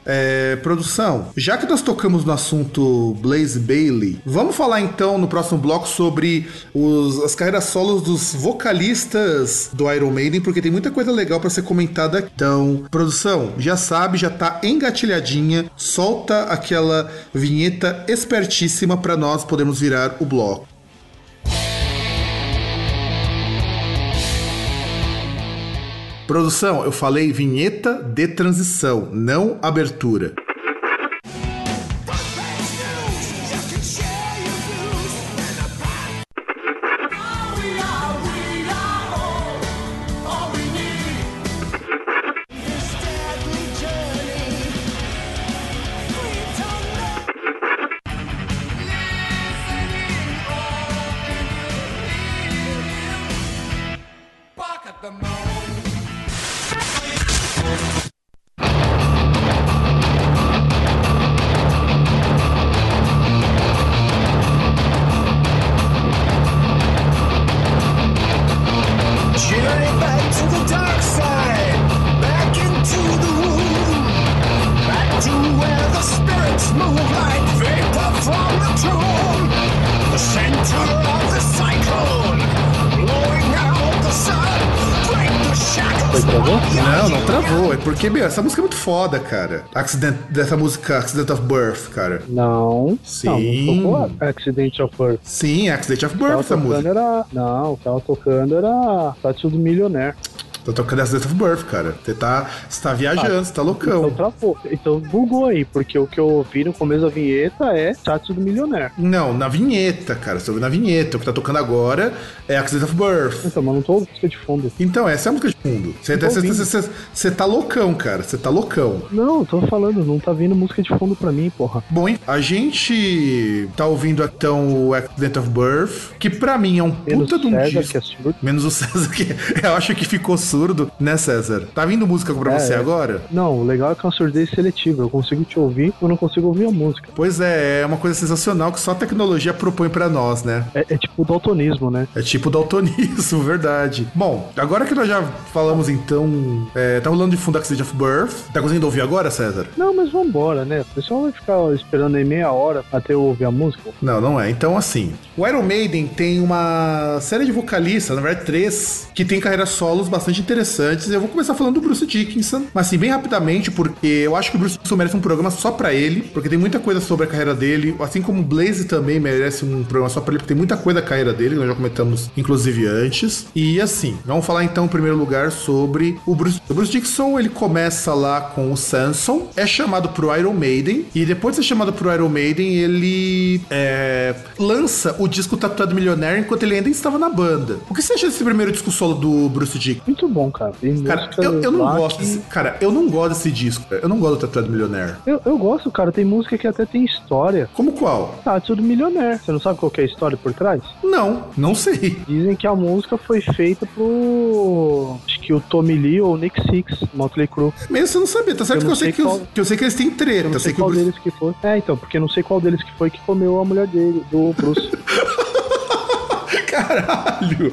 É, produção, já que nós tocamos no assunto Blaze Bailey, vamos falar então no próximo bloco sobre os, as carreiras solos dos vocalistas do Iron Maiden, porque tem muita coisa legal para ser comentada. Então, produção, já sabe, já tá engatilhadinha, solta aquela vinheta espertíssima para nós podermos virar o bloco. Produção, eu falei vinheta de transição, não abertura. Porque, meu, essa música é muito foda, cara. Accident, dessa música Accident of Birth, cara. Não. Sim. Não, não Accident of Birth. Sim, Accident of Birth, essa música. Era, não, o que tava tocando era Tattoo do Millionaire. Tô tocando essa Death of Birth, cara. Você tá, você tá viajando, ah, você tá loucão. Então, travou. então bugou aí, porque o que eu ouvi no começo da vinheta é Chat do Milionaire. Não, na vinheta, cara. Você ouviu na vinheta. O que tá tocando agora é Accident of Birth. Então, mas não tô ouvindo música de fundo. Então, essa é a música de fundo. Você tá, tá loucão, cara. Você tá loucão. Não, tô falando, não tá vindo música de fundo pra mim, porra. Bom, a gente tá ouvindo então o Accident of Birth, que pra mim é um Menos puta de um César, disco. Que é Menos o César, que eu acho que ficou surdo, né, César? Tá vindo música pra é, você agora? Não, o legal é que é uma surdez seletiva. Eu consigo te ouvir, eu não consigo ouvir a música. Pois é, é uma coisa sensacional que só a tecnologia propõe para nós, né? É, é tipo daltonismo, né? É tipo daltonismo, verdade. Bom, agora que nós já falamos então, é, tá rolando de fundo Accident of Birth. Tá conseguindo ouvir agora, César? Não, mas vambora, né? O pessoal vai ficar esperando aí meia hora até eu ouvir a música. Não, não é. Então, assim, o Iron Maiden tem uma série de vocalistas, na verdade três, que tem carreiras solos bastante interessantes. Eu vou começar falando do Bruce Dickinson, mas assim, bem rapidamente, porque eu acho que o Bruce Dickinson merece um programa só para ele, porque tem muita coisa sobre a carreira dele, assim como o Blaze também merece um programa só para ele, porque tem muita coisa da carreira dele, nós já comentamos inclusive antes. E assim, vamos falar então em primeiro lugar sobre o Bruce. O Bruce Dickinson, ele começa lá com o Samson, é chamado pro Iron Maiden, e depois de ser chamado pro Iron Maiden, ele é, lança o disco Tatuado Milionário enquanto ele ainda estava na banda. O que você acha desse primeiro disco solo do Bruce Dickinson? Muito bom, cara. Tem cara, eu, eu não gosto. Desse, cara, eu não gosto desse disco. Eu não gosto do Tatuado Milionaire. Eu, eu gosto, cara. Tem música que até tem história. Como qual? Tatuado Milionaire. Você não sabe qual é a história por trás? Não, não sei. Dizem que a música foi feita pro. Acho que o Tommy Lee ou o Nick Six, Motley Crue. Mesmo você não sabia, tá certo eu que, eu sei que, qual... os, que eu sei que eles têm treta. Eu não sei, qual Bruce... deles que foi. É, então, porque eu não sei qual deles que foi que comeu a mulher dele, do Bruce. Caralho!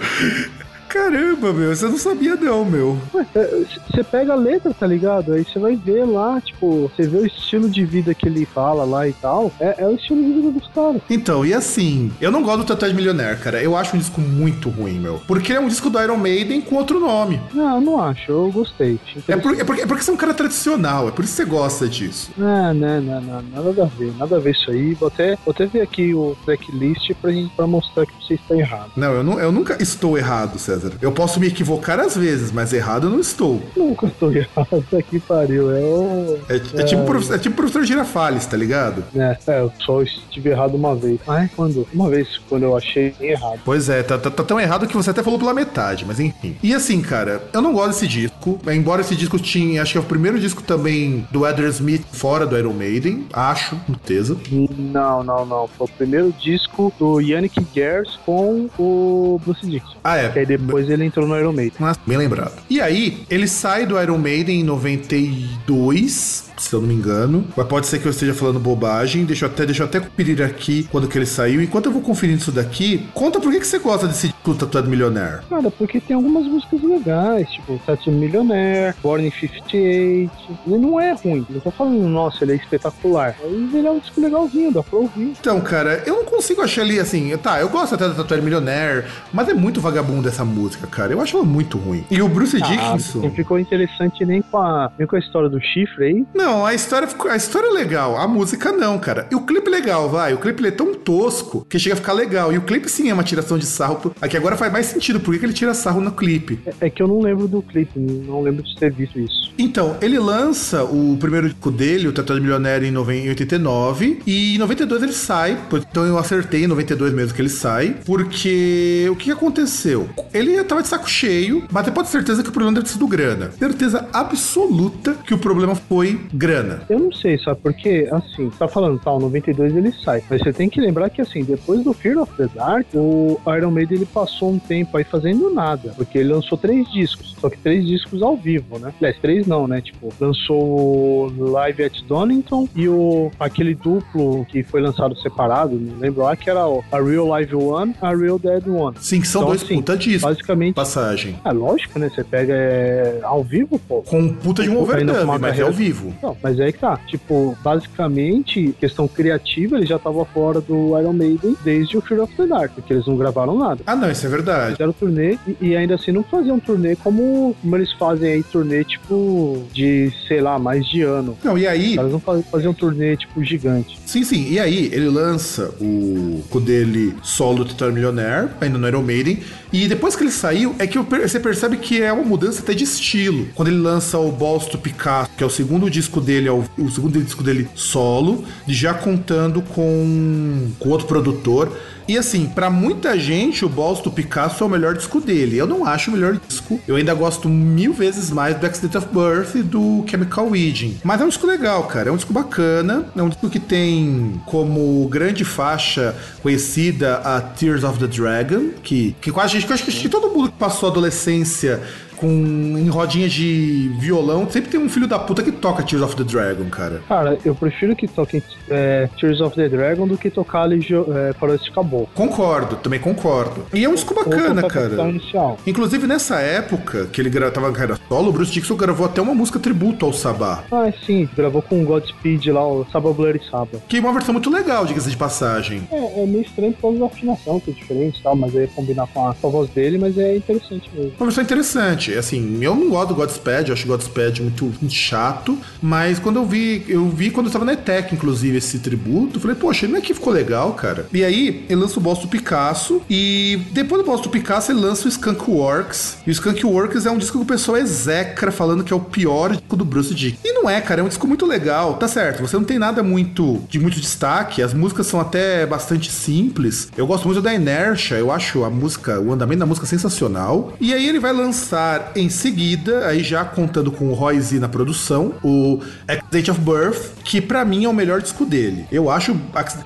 Caramba, meu, você não sabia não, meu. Você pega a letra, tá ligado? Aí você vai ver lá, tipo, você vê o estilo de vida que ele fala lá e tal. É, é o estilo de vida dos caras. Então, e assim, eu não gosto do Tatuagem Milionaire, cara. Eu acho um disco muito ruim, meu. Porque é um disco do Iron Maiden com outro nome. Não, eu não acho. Eu gostei. É, por, é, porque, é porque você é um cara tradicional, é por isso que você gosta disso. Não, não, não, não. Nada a ver. Nada a ver isso aí. Vou até, vou até ver aqui o tracklist pra, pra mostrar que você está errado. Não, eu, não, eu nunca estou errado, César. César. Eu posso me equivocar às vezes, mas errado eu não estou. Nunca estou errado. Aqui pariu. É, o... é, é, é... Tipo, é tipo professor Girafales, tá ligado? É, é, eu só estive errado uma vez. Mas quando? Uma vez, quando eu achei errado. Pois é, tá, tá, tá, tão errado que você até falou pela metade, mas enfim. E assim, cara, eu não gosto desse disco. Embora esse disco tinha, acho que é o primeiro disco também do Adrian Smith fora do Iron Maiden, acho, com certeza. Não, não, não. Foi o primeiro disco do Yannick Gers com o Bruce Dixon. Ah, é. Que aí depois ele entrou no Iron Maiden. Mas, bem lembrado. E aí, ele sai do Iron Maiden em 92 se eu não me engano. Mas pode ser que eu esteja falando bobagem. Deixa eu até, deixa eu até conferir aqui quando que ele saiu. Enquanto eu vou conferindo isso daqui, conta por que, que você gosta desse disco Tatuado Millionaire. Cara, porque tem algumas músicas legais, tipo Tattoo Millionaire, Born in 58. Ele não é ruim. Não tô falando, nossa, ele é espetacular. Mas ele é um disco legalzinho, dá pra ouvir. Então, cara, eu não consigo achar ele assim. Tá, eu gosto até da Tatuado Millionaire, mas é muito vagabundo essa música, cara. Eu acho ela muito ruim. E o Bruce ah, Dickinson. Não ficou interessante nem com, a, nem com a história do chifre aí. Não, a história ficou. A história é legal, a música não, cara. E o clipe é legal, vai. O clipe é tão tosco que chega a ficar legal. E o clipe sim é uma tiração de sarro. Aqui agora faz mais sentido. Por que, que ele tira sarro no clipe? É, é, que eu não lembro do clipe, não lembro de ter visto isso. Então, ele lança o primeiro disco dele, o Tatuado Milionário, em 89. E em 92 ele sai. Então eu acertei em 92 mesmo que ele sai. Porque o que aconteceu? Ele tava de saco cheio, mas você pode ter certeza que o problema deve ter sido grana. Certeza absoluta que o problema foi grana. Eu não sei, sabe? Porque, assim, tá falando, tal, 92 ele sai. Mas você tem que lembrar que, assim, depois do Fear of the Dark, o Iron Maiden ele passou um tempo aí fazendo nada. Porque ele lançou três discos. Só que três discos ao vivo, né? Aliás, três não, né? Tipo, lançou o Live at Donington e o aquele duplo que foi lançado separado, não lembro lá, que era o A Real Live One, A Real Dead One. Sim, que são então, dois assim, puta discos. Basicamente. Passagem. É lógico, né? Você pega é, ao vivo, pô. Com um puta de um overdub, mas é ao vivo. Mas é aí que tá. Tipo, basicamente, questão criativa, ele já tava fora do Iron Maiden desde o Fear of the Dark, porque eles não gravaram nada. Ah, não, isso é verdade. Fizeram turnê e, e ainda assim não faziam turnê como, como eles fazem aí, turnê tipo de, sei lá, mais de ano. Não, e aí. Eles não faziam turnê tipo gigante. Sim, sim. E aí, ele lança o, o dele solo Total Millionaire, ainda no Iron Maiden. E depois que ele saiu, é que você percebe que é uma mudança até de estilo. Quando ele lança o Balls to Picasso, que é o segundo disco dele, é o, segundo disco dele solo, já contando com, com outro produtor. E assim, para muita gente, o Balls do Picasso é o melhor disco dele. Eu não acho o melhor disco. Eu ainda gosto mil vezes mais do Accident of Birth e do Chemical Wedding. Mas é um disco legal, cara. É um disco bacana. É um disco que tem como grande faixa conhecida a Tears of the Dragon, que, que quase que acho que todo mundo que passou a adolescência com em rodinha de violão, sempre tem um filho da puta que toca Tears of the Dragon, cara. Cara, eu prefiro que toquem é, Tears of the Dragon do que tocar ali é, Floresta Caboclo. Concordo, também concordo. E é um disco bacana, cara. Inicial. Inclusive, nessa época que ele tava carreira solo, o Bruce Dixon gravou até uma música tributo ao Sabá. Ah, sim, gravou com o Godspeed lá, o Sabá Blurry Sabá. Que é uma versão muito legal, diga-se de passagem. É, é meio estranho por causa da afinação, que é diferente e tal, mas aí combinar com a, com a voz dele, mas é interessante mesmo. Uma versão interessante assim, eu não gosto do Godspeed, eu acho o Godspeed muito, muito chato, mas quando eu vi, eu vi quando eu tava na ETEC, inclusive, esse tributo, falei, poxa, não é que ficou legal, cara. E aí, ele lança o boss do Picasso, e depois do boss do Picasso, ele lança o Skunk Works, e o Skunk Works é um disco que o pessoal execra, falando que é o pior disco do Bruce Dick. E não é, cara, é um disco muito legal, tá certo, você não tem nada muito de muito destaque, as músicas são até bastante simples, eu gosto muito da Inertia, eu acho a música, o andamento da música sensacional, e aí ele vai lançar em seguida, aí já contando com o Roy Z na produção, o Accident of Birth, que para mim é o melhor disco dele. Eu acho.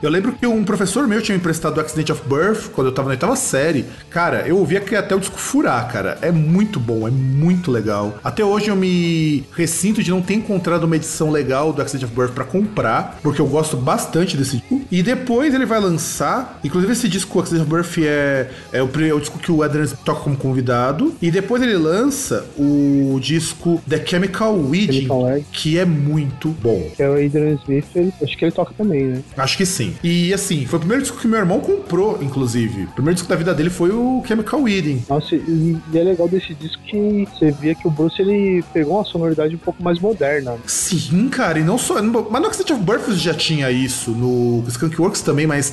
Eu lembro que um professor meu tinha me emprestado o Accident of Birth quando eu tava na oitava série. Cara, eu ouvia que até o disco furar, cara. É muito bom, é muito legal. Até hoje eu me ressinto de não ter encontrado uma edição legal do Accident of Birth para comprar, porque eu gosto bastante desse disco. E depois ele vai lançar, inclusive esse disco, o Accident of Birth, é, é, o, é o disco que o Adrian toca como convidado. E depois ele lança o disco The Chemical Wedding, que é muito bom. Que é o Adrian Smith, ele, acho que ele toca também, né? Acho que sim. E assim, foi o primeiro disco que meu irmão comprou, inclusive. O primeiro disco da vida dele foi o Chemical Wedding. Nossa, e, e é legal desse disco que você via que o Bruce ele pegou uma sonoridade um pouco mais moderna. Sim, cara, e não só. Mas no Accident of Birth já tinha isso, no Skunk Works também, mas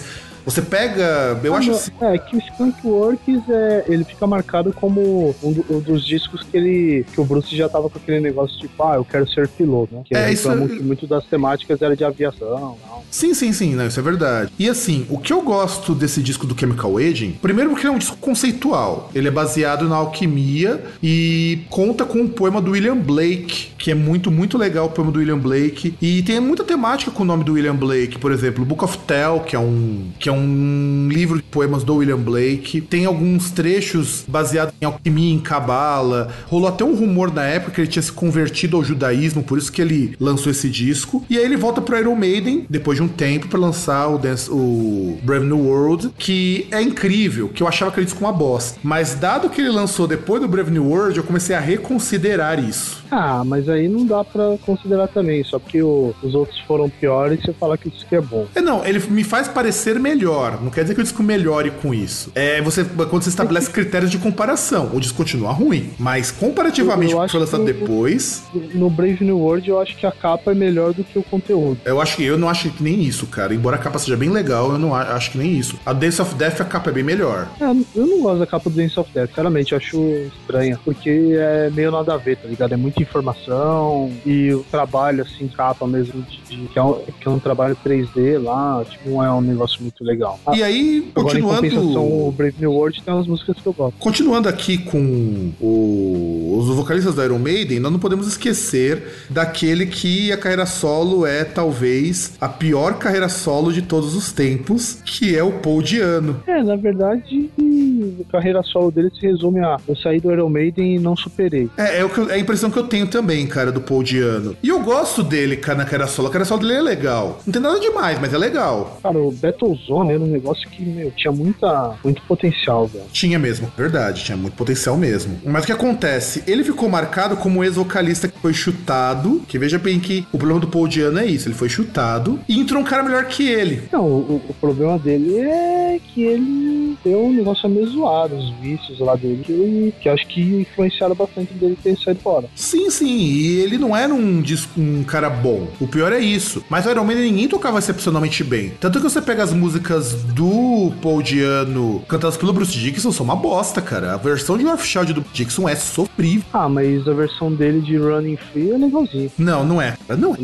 você pega. Eu ah, acho assim. É, que o Skunk Works é, ele fica marcado como um, do, um, dos discos que ele. que o Bruce já tava com aquele negócio tipo, ah, eu quero ser piloto, né? Que é, isso. Muito, muito das temáticas era de aviação, não. Sim, sim, sim, não, isso é verdade. E assim, o que eu gosto desse disco do Chemical Aging, primeiro porque é um disco conceitual. Ele é baseado na alquimia e conta com um poema do William Blake, que é muito, muito legal o poema do William Blake. E tem muita temática com o nome do William Blake, por exemplo, Book of Tell, que é um, que é um livro de poemas do William Blake. Tem alguns trechos baseados em alquimia, em cabala. Rolou até um rumor na época que ele tinha se convertido ao judaísmo, por isso que ele lançou esse disco. E aí ele volta pro Iron Maiden, depois de um tempo, para lançar o, Dance, o Brave New World, que é incrível, que eu achava aquele disco uma bosta. Mas dado que ele lançou depois do Brave New World, eu comecei a reconsiderar isso. Ah, mas aí não dá para considerar também, só porque o, os outros foram piores, você fala que o disco é bom. É, não, ele me faz parecer melhor. Não quer dizer que o disco melhore com isso. É você quando você estabelece critérios de comparação. O disco continua ruim, mas comparativamente com o que foi lançado depois. No Brave New World, eu acho que a capa é melhor do que o conteúdo. Eu acho que eu não acho que nem isso, cara. Embora a capa seja bem legal, eu não acho que nem isso. A Dance of Death, a capa é bem melhor. É, eu não gosto da capa do Dance of Death, sinceramente, eu acho estranha. Porque é meio nada a ver, tá ligado? É muita informação e o trabalho, assim, capa mesmo, de, de que, é um, que, é um, trabalho 3D lá, tipo, não é um negócio muito legal. E aí, Agora, continuando. o Brave New World tem umas músicas que eu gosto. Continuando aqui com o, os vocalistas da Iron Maiden, nós não podemos esquecer daquele que a carreira solo é talvez a pior carreira solo de todos os tempos, que é o Paul Diano. É, na verdade, a carreira solo dele se resume a eu saí do Iron Maiden e não superei. É, é, o que eu, é a impressão que eu tenho também, cara, do Paul Diano. E eu gosto dele, cara, na carreira solo. A carreira solo dele é legal. Não tem nada demais, mas é legal. Cara, o Battlezone era um negócio que, meu, tinha muita, muito potencial, velho. Tinha mesmo, verdade, tinha muito potencial mesmo. Mas o que acontece? Ele ficou marcado como ex-vocalista que foi chutado, que veja bem que o problema do Paul Diano é isso, ele foi chutado e entrou um cara melhor que ele. Não, o, o problema dele é que ele deu um negócio meio zoado, os vícios lá dele, que, que acho que influenciaram bastante dele ter saído fora. Sim, sim, e ele não era um, um cara bom. O pior é isso. Mas o Iron Man ninguém tocava excepcionalmente bem. Tanto que você pega as músicas do Paul Diano cantadas pelo Bruce Dixon, são uma bosta, cara. A versão de Rough Child do Dixon é sofrível. Ah, mas a versão dele de Running Free é legalzinho. Não, não é. Não é.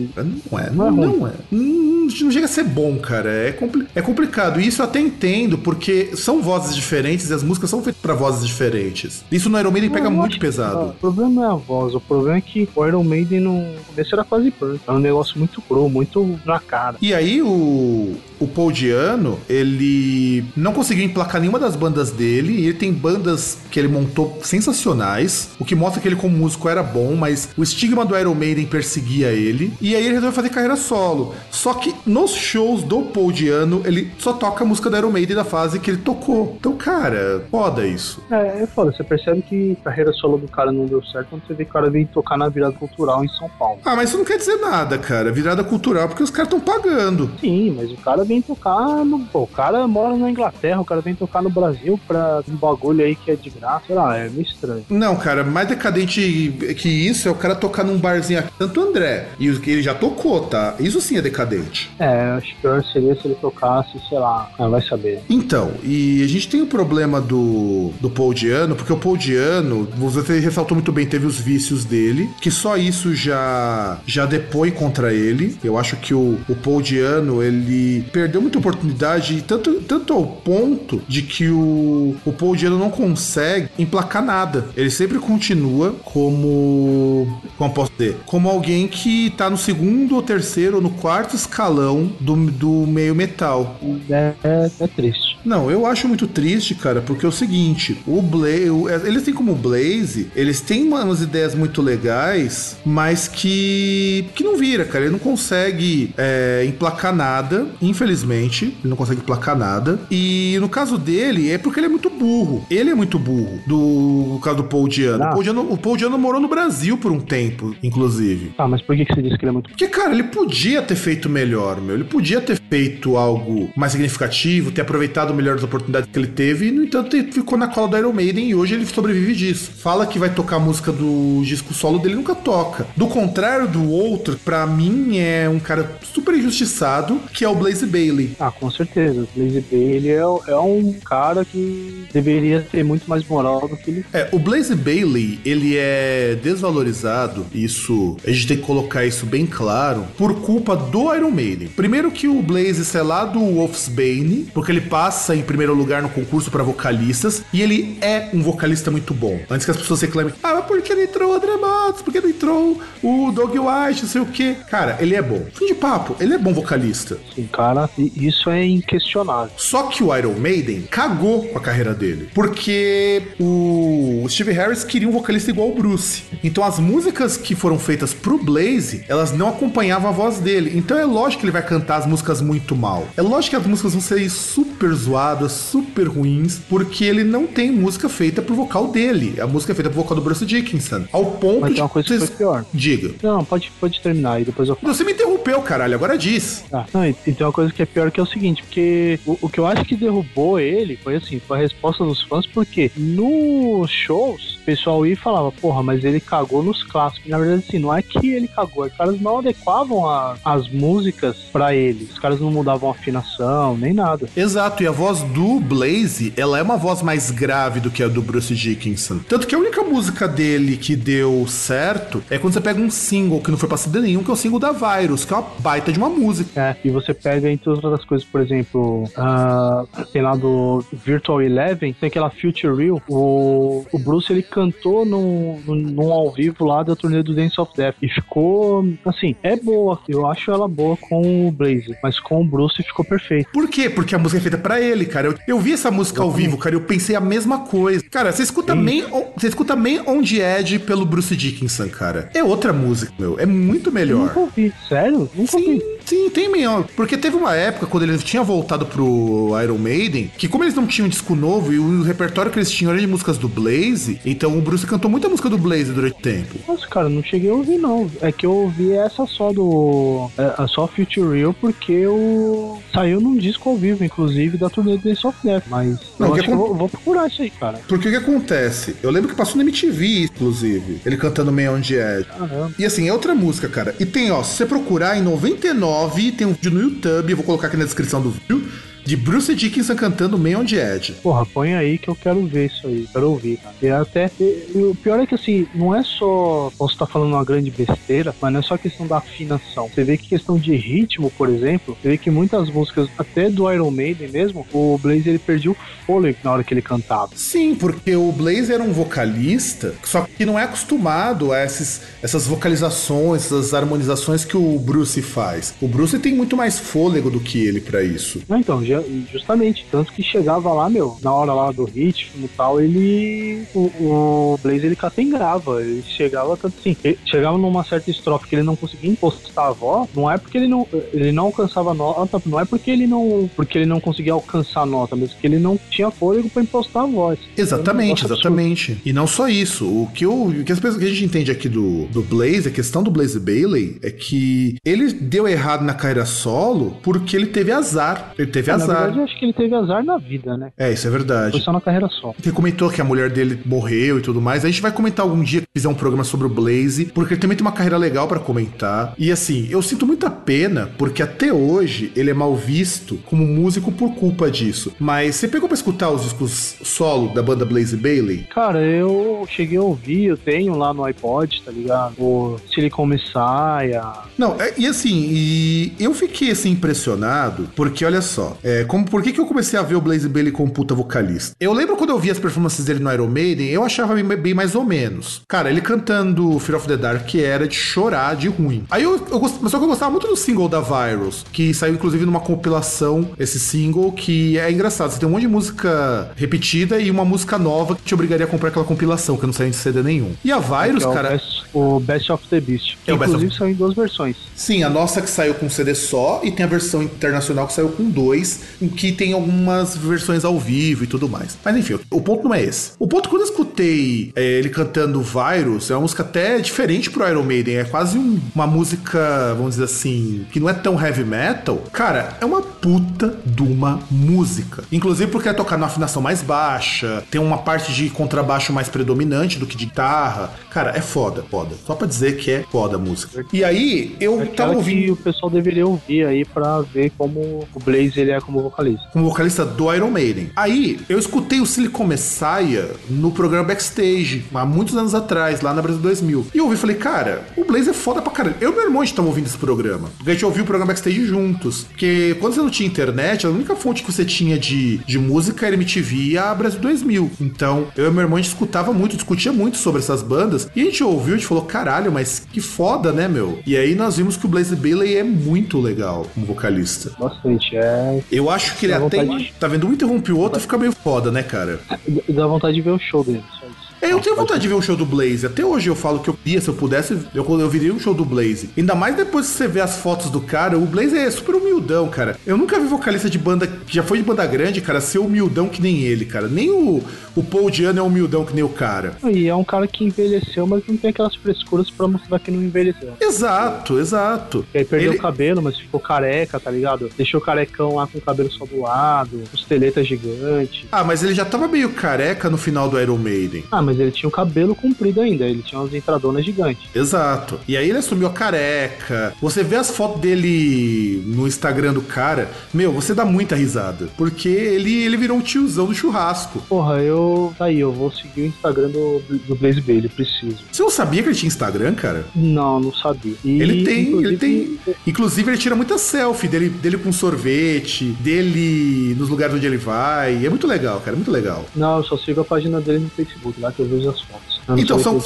Não é. Não, não é. Não, é. Não, não chega a ser bom, cara. É, compli é complicado. E isso eu até entendo, porque são vozes diferentes e as músicas são feitas para vozes diferentes. Isso no Iron Maiden pega muito pesado. o problema não é a voz, o problema é que o Iron Maiden no começo era quase punk. Era um negócio muito cru, muito na cara. E aí o, o Paul Diano, ele não conseguiu emplacar nenhuma das bandas dele, e ele tem bandas que ele montou sensacionais, o que mostra que ele como músico era bom, mas o estigma do Iron Maiden perseguia ele, e aí ele resolveu fazer carreira solo. Só que nos shows do Paul Diano, ele só toca a música do Iron Maiden da fase que ele tocou. Então, cara, foda isso. É, é foda, você percebe que a carreira solo do cara não deu certo quando você vê que o cara veio tocar na virada cultural em São Paulo. Ah, mas isso não quer dizer nada, cara. Virada cultural porque os caras estão pagando. Sim, mas o cara vem tocar no. Pô, o cara mora na Inglaterra, o cara vem tocar no Brasil pra um bagulho aí que é de graça. Sei lá, é meio estranho. Não, cara, mais decadente que isso é o cara tocar num barzinho aqui, tanto André. E ele já tocou, tá? Isso sim é decadente. É, acho que pior seria se ele tocasse, sei lá, ah, vai saber. Então, e a gente tem o problema do, do Paul Diano, porque o Paul Diano, você ressaltou muito bem, teve os vícios dele, que só isso já já depõe contra ele. Eu acho que o, o Paul Diano, ele perdeu muita oportunidade, tanto, tanto ao ponto de que o, o Paul Diano não consegue emplacar nada. Ele sempre continua como. Como posso dizer? Como alguém que tá no segundo ou terceiro ou no quarto escalão do, do meio metal. É, é triste. Não, eu acho muito triste, cara, porque é o seguinte: o Blaze. Eles têm como Blaze, eles têm umas ideias muito legais, mas que. que não vira, cara. Ele não consegue é, emplacar nada, infelizmente. Ele não consegue emplacar nada. E no caso dele, é porque ele é muito burro. Ele é muito burro. Do no caso do Paul Diano. Ah. O, Paul Diano o Paul Diano morou no Brasil por um tempo, inclusive. Ah, mas por que você disse que ele é muito Porque, cara, ele podia ter feito melhor, meu. Ele podia ter feito algo mais significativo, ter aproveitado melhor das oportunidades que ele teve, e no entanto ele ficou na cola do Iron Maiden e hoje ele sobrevive disso. Fala que vai tocar a música do disco solo dele nunca toca. Do contrário do outro, para mim é um cara super injustiçado, que é o Blaze Bailey. Ah, com certeza. O Blaze Bailey é, é um cara que deveria ter muito mais moral do que ele. É, o Blaze Bailey, ele é desvalorizado, isso, a gente tem que colocar isso bem claro, por culpa do Iron Maiden. Primeiro que o Blaze é lá do Wolfsbane, porque ele passa em primeiro lugar no concurso para vocalistas, e ele é um vocalista muito bom. Antes que as pessoas reclamem, ah, mas por que não entrou o André Matos? Por que não entrou o Doug White? Não sei o quê. Cara, ele é bom. Fim de papo, ele é bom vocalista. Sim, cara, isso é inquestionável. Só que o Iron Maiden cagou com a carreira dele, porque o Steve Harris queria um vocalista igual o Bruce. Então as músicas que foram feitas pro Blaze, elas não acompanhavam a voz dele. Então é lógico que ele vai cantar as músicas muito mal. É lógico que as músicas vão ser super zoadas, super ruins, porque ele não tem música feita pro vocal dele. A música é feita pro vocal do Bruce Dickinson. Ao ponto Mas tem uma coisa vocês... pior. Diga. Não, pode, pode terminar aí, depois eu falo. Você me interrompeu, caralho, agora diz. Ah, não, e tem uma coisa que é pior que é o seguinte, porque o, o que eu acho que derrubou ele foi assim, foi a resposta dos fãs, porque nos shows, o pessoal ia e falava, porra, mas ele cagou nos clássicos. Na verdade, assim, não é que ele cagou, é que os caras não adequavam a, as músicas para ele. Os caras não mudavam a afinação, nem nada. Exato, e a voz do Blaze, ela é uma voz mais grave do que a do Bruce Dickinson. Tanto que a única música dele que deu certo é quando você pega um single que não foi pra CD nenhum, que é o single da Virus, que é uma baita de uma música. É, e você pega entre outras coisas, por exemplo, uh, tem lá do Virtual Eleven, tem aquela Future Real, o, o Bruce ele cantou num, num, ao vivo lá da turnê do Dance of Death e ficou, assim, é boa, eu acho ela boa com o Blaze, mas com o Bruce ficou perfeito. Por quê? Porque a música é feita para ele, cara. Eu, eu vi essa música ao vivo, cara, eu pensei a mesma coisa. Cara, você escuta Man, você escuta Man on the Edge pelo Bruce Dickinson, cara. É outra música, meu. É muito melhor. Eu nunca ouvi. Sério? Nunca sim, ouvi. Sim, tem Man Porque teve uma época, quando ele tinha voltado pro Iron Maiden, que como eles não tinham um disco novo e o repertório que eles tinham era de músicas do Blaze, então o Bruce cantou muita música do Blaze durante o tempo. Nossa, cara, não cheguei a ouvir, não. É que eu ouvi essa só do. É, só Future Real, porque o. Saiu num disco ao vivo, inclusive, da turnê do Dance of Death. Mas não, eu acho que, eu vou, vou, procurar isso aí, cara. Porque o que acontece? Eu lembro que passou na MTV, inclusive. Ele cantando meio on the Edge. Caramba. E assim, é outra música, cara. E tem, ó, se você procurar em 99, tem um vídeo no YouTube, eu vou colocar aqui na descrição do vídeo de Bruce Dickinson cantando Man on the Edge. Porra, põe aí que eu quero ver isso aí, quero ouvir, cara. E até, e, e, o pior é que assim, não é só, posso estar falando uma grande besteira, mas não é só questão da afinação. Você vê que questão de ritmo, por exemplo, você vê que muitas músicas, até do Iron Maiden mesmo, o Blaze ele perdia o fôlego na hora que ele cantava. Sim, porque o Blaze era um vocalista, só que não é acostumado a esses, essas vocalizações, essas harmonizações que o Bruce faz. O Bruce tem muito mais fôlego do que ele para isso. Então, já justamente, tanto que chegava lá, meu, na hora lá do ritmo e tal, ele. O, o Blaze ele capengava. Ele chegava tanto assim. Ele chegava numa certa estrofe que ele não conseguia impostar a voz, não é porque ele não, ele não alcançava nota, não é porque ele não. Porque ele não conseguia alcançar a nota, mas que ele não tinha fôlego para impostar a voz. Exatamente, exatamente. E não só isso. O que, eu, o que, as pessoas, que a gente entende aqui do, do Blaze, a questão do Blaze Bailey, é que ele deu errado na carreira solo porque ele teve azar. Ele teve é, azar azar. Na verdade, eu acho que ele teve azar na vida, né? É, isso é verdade. Foi só na carreira só. Você comentou que a mulher dele morreu e tudo mais. A gente vai comentar algum dia que fizer um programa sobre o Blaze, porque ele também tem uma carreira legal para comentar. E assim, eu sinto muita pena, porque até hoje ele é mal visto como músico por culpa disso. Mas você pegou pra escutar os discos solo da banda Blaze Bailey? Cara, eu cheguei a ouvir, eu tenho lá no iPod, tá ligado? O Silicon Messiah. Não, é, e assim, e eu fiquei assim impressionado, porque olha só, é, como por que, que eu comecei a ver o Blaze Bailey como puta vocalista? Eu lembro quando eu vi as performances dele no Iron Maiden, eu achava bem, bem mais ou menos. Cara, ele cantando Fear of the Dark que era de chorar de ruim. Aí eu, eu gost... mas só que eu gostava muito do single da Virus, que saiu inclusive numa compilação, esse single, que é engraçado. Você tem um monte de música repetida e uma música nova que te obrigaria a comprar aquela compilação, que não saiu de CD nenhum. E a Virus, é cara. O best, o best, of the Beast. Que é inclusive of... saiu em duas versões. Sim, a nossa que saiu com CD só e tem a versão internacional que saiu com dois que tem algumas versões ao vivo e tudo mais. Mas enfim, o ponto não é esse. O ponto quando eu escutei é, ele cantando Virus, é uma música até diferente pro Iron Maiden, é quase um, uma música, vamos dizer assim, que não é tão heavy metal. Cara, é uma puta de uma música. Inclusive porque é tocar numa afinação mais baixa, tem uma parte de contrabaixo mais predominante do que de guitarra. Cara, é foda, foda. Só pra dizer que é foda a música. E aí, eu Aquela tava ouvindo. Que o pessoal deveria ouvir aí pra ver como o Blaze ele é como vocalista. Como vocalista do Iron Maiden. Aí, eu escutei o Silicon Messiah no programa Backstage, há muitos anos atrás, lá na Brasil 2000. E eu ouvi e falei, cara, o Blaze é foda pra caralho. Eu e meu irmão a gente tava ouvindo esse programa. Porque a gente ouviu o programa Backstage juntos. Porque quando você não tinha internet, a única fonte que você tinha de, de música era MTV e a Brasil 2000. Então, eu e meu irmão a gente escutava muito, discutia muito sobre essas bandas. E a gente ouviu, a gente falou, caralho, mas que foda, né, meu? E aí nós vimos que o Blaze Bailey é muito legal como vocalista. Bastante, é. Eu acho que ele até. De... Tá vendo? Um interrompe o outro e fica meio foda, né, cara? Dá vontade de ver o show dele, só isso. É, eu tenho vontade de ver um show do Blaze. Até hoje eu falo que eu ia, se eu pudesse, eu, eu viria um show do Blaze. Ainda mais depois que você vê as fotos do cara, o Blaze é super humildão, cara. Eu nunca vi vocalista de banda que já foi de banda grande, cara, ser humildão que nem ele, cara. Nem o, o Paul Diano é humildão que nem o cara. E é um cara que envelheceu, mas não tem aquelas frescuras pra mostrar que não envelheceu. Exato, exato. E aí perdeu ele... o cabelo, mas ficou careca, tá ligado? Deixou o carecão lá com o cabelo só do lado, costeleta gigante. Ah, mas ele já tava meio careca no final do Iron Maiden. Ah, mas ele tinha o cabelo comprido ainda, ele tinha umas entradonas gigantes. Exato. E aí ele assumiu a careca. Você vê as fotos dele no Instagram do cara, meu, você dá muita risada. Porque ele, ele virou um tiozão do churrasco. Porra, eu. Tá aí, eu vou seguir o Instagram do, do Blaze Bailey, preciso. Você não sabia que ele tinha Instagram, cara? Não, não sabia. E, ele tem, ele tem. Inclusive, ele tira muita selfie dele, dele com sorvete, dele nos lugares onde ele vai. É muito legal, cara, é muito legal. Não, eu só sigo a página dele no Facebook, lá que eu vejo as fotos. Então são,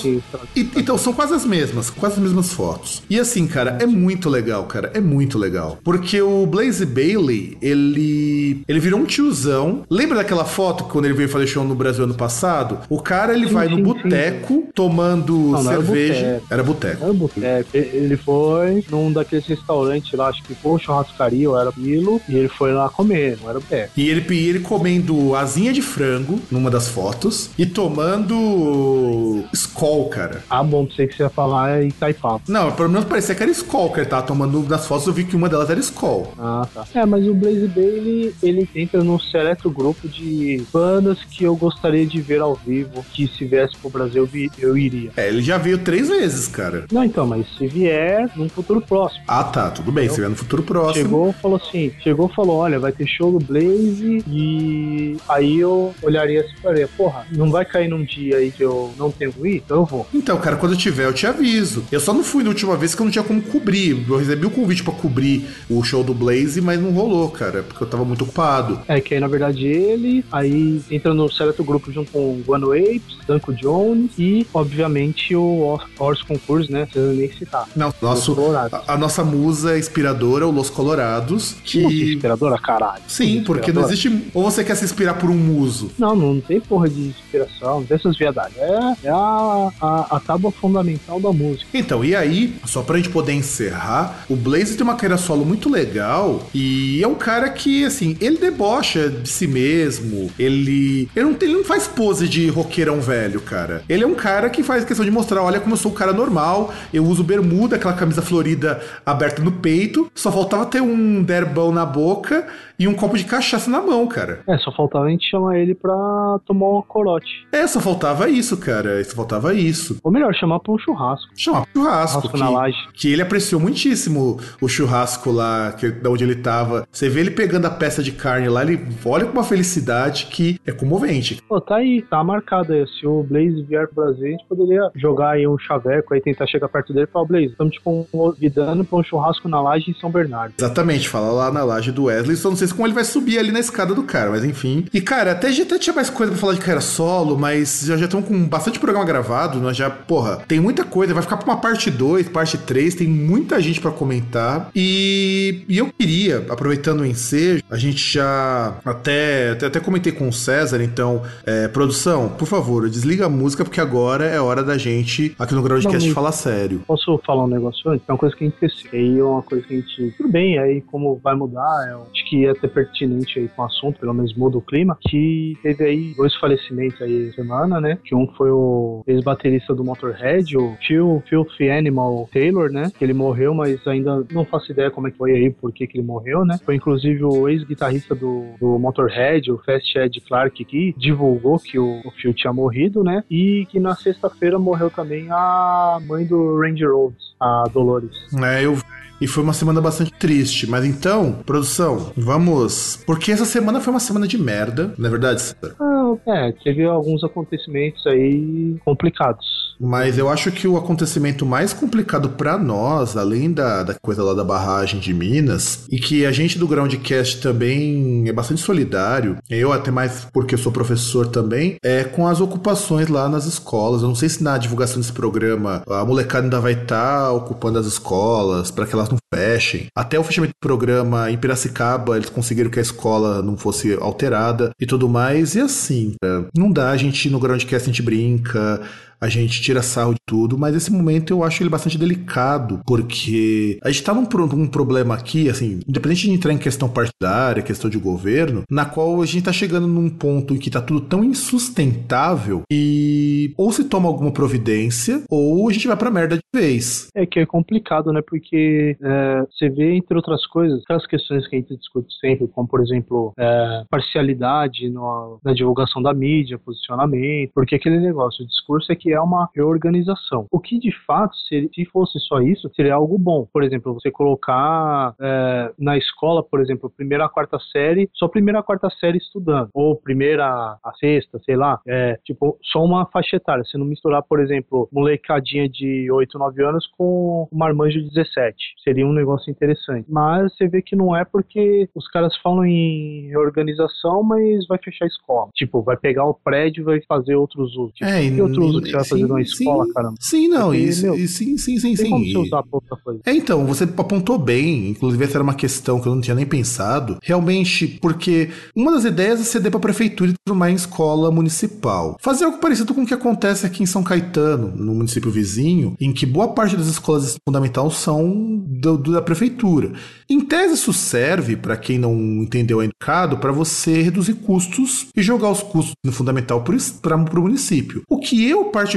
então são quase as mesmas, quase as mesmas fotos. E assim, cara, é muito legal, cara, é muito legal. Porque o Blaze Bailey, ele ele virou um tiozão. Lembra daquela foto quando ele veio fazer show no Brasil ano passado? O cara, ele sim, vai sim, no boteco tomando não, cerveja. Era boteco. Era boteco. Ele foi num daqueles restaurantes lá, acho que foi churrascaria ou era aquilo, e ele foi lá comer, não era boteco. E ele, e ele comendo asinha de frango numa das fotos e tomando Skol, cara. Ah, bom, pensei que você ia falar Itaipava. Não, pelo menos parecia que era Skol que ele tava tomando das fotos, eu vi que uma delas era Skol. Ah, tá. É, mas o Blaze Bailey, ele entra num seleto grupo de bandas que eu gostaria de ver ao vivo, que se viesse pro Brasil eu iria. É, ele já veio três vezes, cara. Não, então, mas se vier num futuro próximo. Ah, tá, tudo bem, se vier no futuro próximo. Chegou, falou assim, chegou, falou, olha, vai ter show do Blaze e aí eu olharia assim e falei, porra, não vai cair num dia aí que eu não tenho ir, então eu vou. Então, cara, quando eu tiver, eu te aviso. Eu só não fui na última vez que eu não tinha como cobrir. Eu recebi o convite para cobrir o show do Blaze, mas não rolou, cara, porque eu tava muito ocupado. É que aí, na verdade, ele aí entra no certo grupo junto com o One Apes, Danko Jones e, obviamente, o Horse Concurso, né? Precisa nem citar. Não, nosso, a, a, nossa musa inspiradora, o Los Colorados. Que... Musa inspiradora, caralho. Sim, porque não existe. Ou você quer se inspirar por um muso? Não, não tem porra de inspiração, não tem essas viadagens. É, é a, a, a tábua fundamental da música. Então, e aí, só pra gente poder encerrar, o Blaze tem uma carreira solo muito legal e é um cara que, assim, ele debocha de si mesmo, ele, ele, não, ele não faz pose de roqueirão velho, cara. Ele é um cara que faz questão de mostrar, olha como eu sou um cara normal, eu uso bermuda, aquela camisa florida aberta no peito, só faltava ter um derbão na boca e um copo de cachaça na mão, cara. É, só faltava a gente chamar ele pra tomar um corote. É, só faltava isso, cara. Só faltava isso. Ou melhor, chamar pra um churrasco. Chamar pra um churrasco. churrasco que, na laje. Que ele apreciou muitíssimo o churrasco lá, que, da onde ele tava. Você vê ele pegando a peça de carne lá, ele olha com uma felicidade que é comovente. Pô, tá aí, tá marcado aí. Se o Blaze vier pro Brasil, a gente poderia jogar aí um chaveco aí, tentar chegar perto dele e falar, Blaze, estamos te convidando pra um churrasco na laje em São Bernardo. Exatamente, fala lá na laje do Wesley, só não sei como ele vai subir ali na escada do cara, mas enfim. E, cara, até, até tinha mais coisa pra falar de cara solo, mas já estão com bastante programa gravado, nós já, porra, tem muita coisa, vai ficar pra uma parte 2, parte 3, tem muita gente para comentar. E, e, eu queria, aproveitando o ensejo, a gente já até, até, até comentei com o César, então, é, produção, por favor, desliga a música, porque agora é hora da gente, aqui no Groundcast, falar sério. Posso falar um negócio antes? É uma coisa que a gente esqueceu. É uma coisa que a gente. Tudo bem, aí como vai mudar, é, acho que é até pertinente aí com o assunto, pelo menos muda o clima, que teve aí dois falecimentos aí semana, né? Que um foi o ex-baterista do Motorhead, o Phil, Filthy Animal Taylor, né? Que ele morreu, mas ainda não faço ideia como é que foi aí, por que, que ele morreu, né? Foi inclusive o ex-guitarrista do, do Motorhead, o Fast Ed Clark, que divulgou que o, o Phil tinha morrido, né? E que na sexta-feira morreu também a mãe do Randy Rhodes, a Dolores. É, eu e foi uma semana bastante triste. Mas então, produção, vamos. Porque essa semana foi uma semana de merda, não é verdade, César? Ah, é, teve alguns acontecimentos aí complicados. Mas eu acho que o acontecimento mais complicado para nós, além da, da coisa lá da barragem de Minas, e que a gente do Groundcast também é bastante solidário, eu até mais porque sou professor também, é com as ocupações lá nas escolas. Eu não sei se na divulgação desse programa a molecada ainda vai estar tá ocupando as escolas para que elas não fechem. Até o fechamento do programa em Piracicaba, eles conseguiram que a escola não fosse alterada e tudo mais. E assim, não dá, a gente no Groundcast a gente brinca, a gente tira sarro de tudo, mas esse momento eu acho ele bastante delicado, porque a gente tá num, num problema aqui, assim, independente de entrar em questão partidária, questão de governo, na qual a gente tá chegando num ponto em que tá tudo tão insustentável e ou se toma alguma providência ou a gente vai pra merda de vez. É que é complicado, né? Porque é, você vê, entre outras coisas, aquelas questões que a gente discute sempre, como por exemplo, é, parcialidade no, na divulgação da mídia, posicionamento, porque aquele negócio, o discurso é que é uma reorganização. O que de fato, se, se fosse só isso, seria algo bom. Por exemplo, você colocar é, na escola, por exemplo, primeira a quarta série, só primeira a quarta série estudando, ou primeira a sexta, sei lá, é, tipo, só uma faixa etária. Você não misturar, por exemplo, molecadinha de 8, 9 anos com uma marmanjo de 17. Seria um negócio interessante. Mas você vê que não é porque os caras falam em reorganização, mas vai fechar a escola. Tipo, vai pegar o prédio e vai fazer outros usos. Tipo, é, e outro uso que vai fazer numa escola, sim, caramba. Sim, não, Porque, isso, meu, sim, sim, sim, sim. Usar pra outra coisa. É, então, você apontou bem, inclusive essa era uma questão que eu não tinha nem pensado. Realmente, porque uma das ideias é ceder pra prefeitura e transformar em escola municipal. Fazer algo parecido com o que acontece aqui em São Caetano, no município vizinho, em que boa parte das escolas fundamentais são do, do, da prefeitura. Em tese, isso serve, para quem não entendeu ainda, para você reduzir custos e jogar os custos no fundamental para o município. O que eu, particularmente,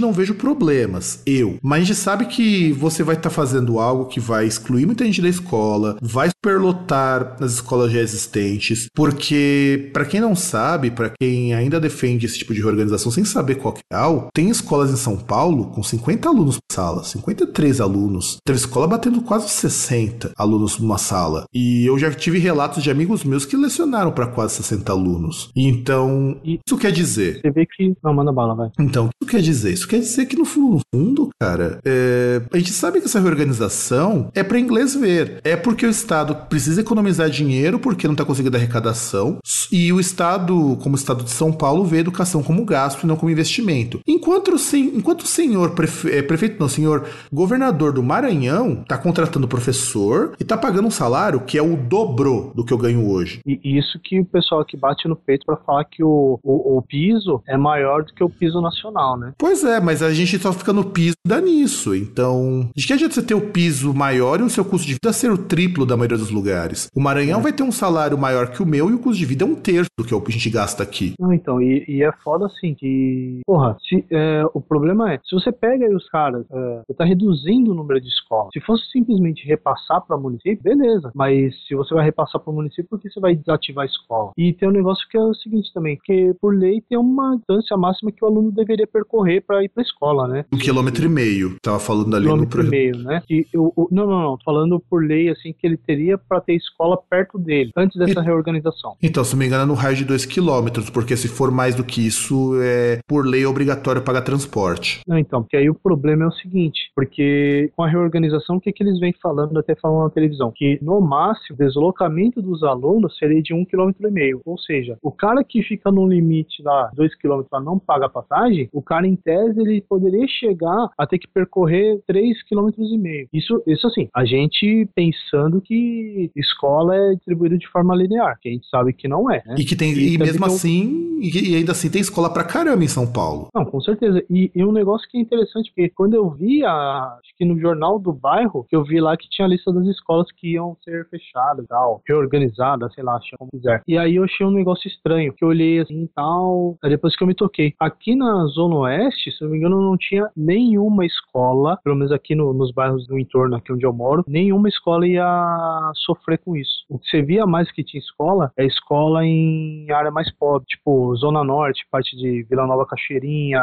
não vejo problemas. Eu. Mas a gente sabe que você vai estar tá fazendo algo que vai excluir muita gente da escola, vai superlotar as escolas já existentes, porque, para quem não sabe, para quem ainda defende esse tipo de organização sem saber qual é real, tem escolas em São Paulo com 50 alunos por sala, 53 alunos. Teve escola batendo quase 60 alunos numa sala. E eu já tive relatos de amigos meus que lecionaram para quase 60 alunos. Então, isso quer dizer. Você vê que. Não, manda bala, vai. Então, quer dizer? Isso quer dizer que no fundo, cara, é... a gente sabe que essa reorganização é para inglês ver. É porque o Estado precisa economizar dinheiro porque não está conseguindo arrecadação. E o Estado, como o Estado de São Paulo, vê educação como gasto e não como investimento. Enquanto o, sen... Enquanto o senhor prefe... É, prefeito, não, senhor governador do Maranhão está contratando professor e está tá pagando um salário que é o dobro do que eu ganho hoje. E isso que o pessoal aqui bate no peito para falar que o, o, o, piso é maior do que o piso nacional, né? Pois é, mas a gente só fica no piso dá nisso. Então, de que adianta você ter o piso maior e o seu custo de vida ser o triplo da maioria dos lugares? O Maranhão é. vai ter um salário maior que o meu e o custo de vida é um terço do que a gente gasta aqui. Não, então, e, e é foda assim que. Porra, se, é, o problema é, se você pega aí os caras, é, você tá reduzindo o número de escolas. Se fosse simplesmente repassar para município, município, beleza. Mas se você vai repassar para o município, por que você vai desativar a escola? E tem um negócio que é o seguinte também, que por lei tem uma distância máxima que o aluno deveria percorrer para ir para a escola, né? Um quilômetro e meio. Tava falando ali quilômetro no... e meio, né? E eu, não, não, não. Falando por lei, assim, que ele teria para ter escola perto dele, antes dessa e... reorganização. Então, se não me engano, é no raio de dois quilômetros, porque se for mais do que isso, é por lei obrigatório pagar transporte. Não, então, porque aí o problema é o seguinte, porque com a reorganização, o que, que eles vêm falando, até falando na televisão? que no máximo o deslocamento dos alunos seria de um quilômetro e meio. Ou seja, o cara que fica no limite lá, dois quilômetros, para não pagar passagem, o cara, em tese, ele poderia chegar a ter que percorrer 3,5 km. Isso, isso assim, a gente pensando que escola é distribuída de forma linear, que a gente sabe que não é. Né? E que tem, e, e mesmo assim, e, e ainda assim tem escola pra caramba em São Paulo. Não, com certeza. E, e um negócio que é interessante, porque quando eu vi, a, acho que no jornal do bairro, que eu vi lá que tinha a lista das escolas que iam ser fechadas, tal, reorganizadas, sei lá, chama como quiser. E aí eu achei um negócio estranho, que eu olhei assim e tal, aí depois que eu me toquei. Aqui na Zona Oeste, se não me engano, não tinha nenhuma escola, pelo menos aqui no, nos bairros do entorno, aqui onde eu moro, nenhuma escola ia sofrer com isso. O que você via mais que tinha escola é escola em área mais pobre, tipo Zona Norte, parte de Vila Nova Cachoeirinha,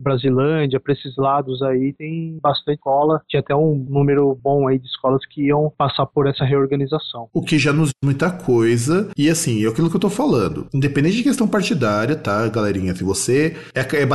Brasilândia, para esses lados aí tem bastante escola, tinha até um número bom aí de escolas que iam passar por essa reorganização. O que já nos muita coisa, e assim, é aquilo que eu tô falando, independente de questão partidária, tá, galerinha, se você é, é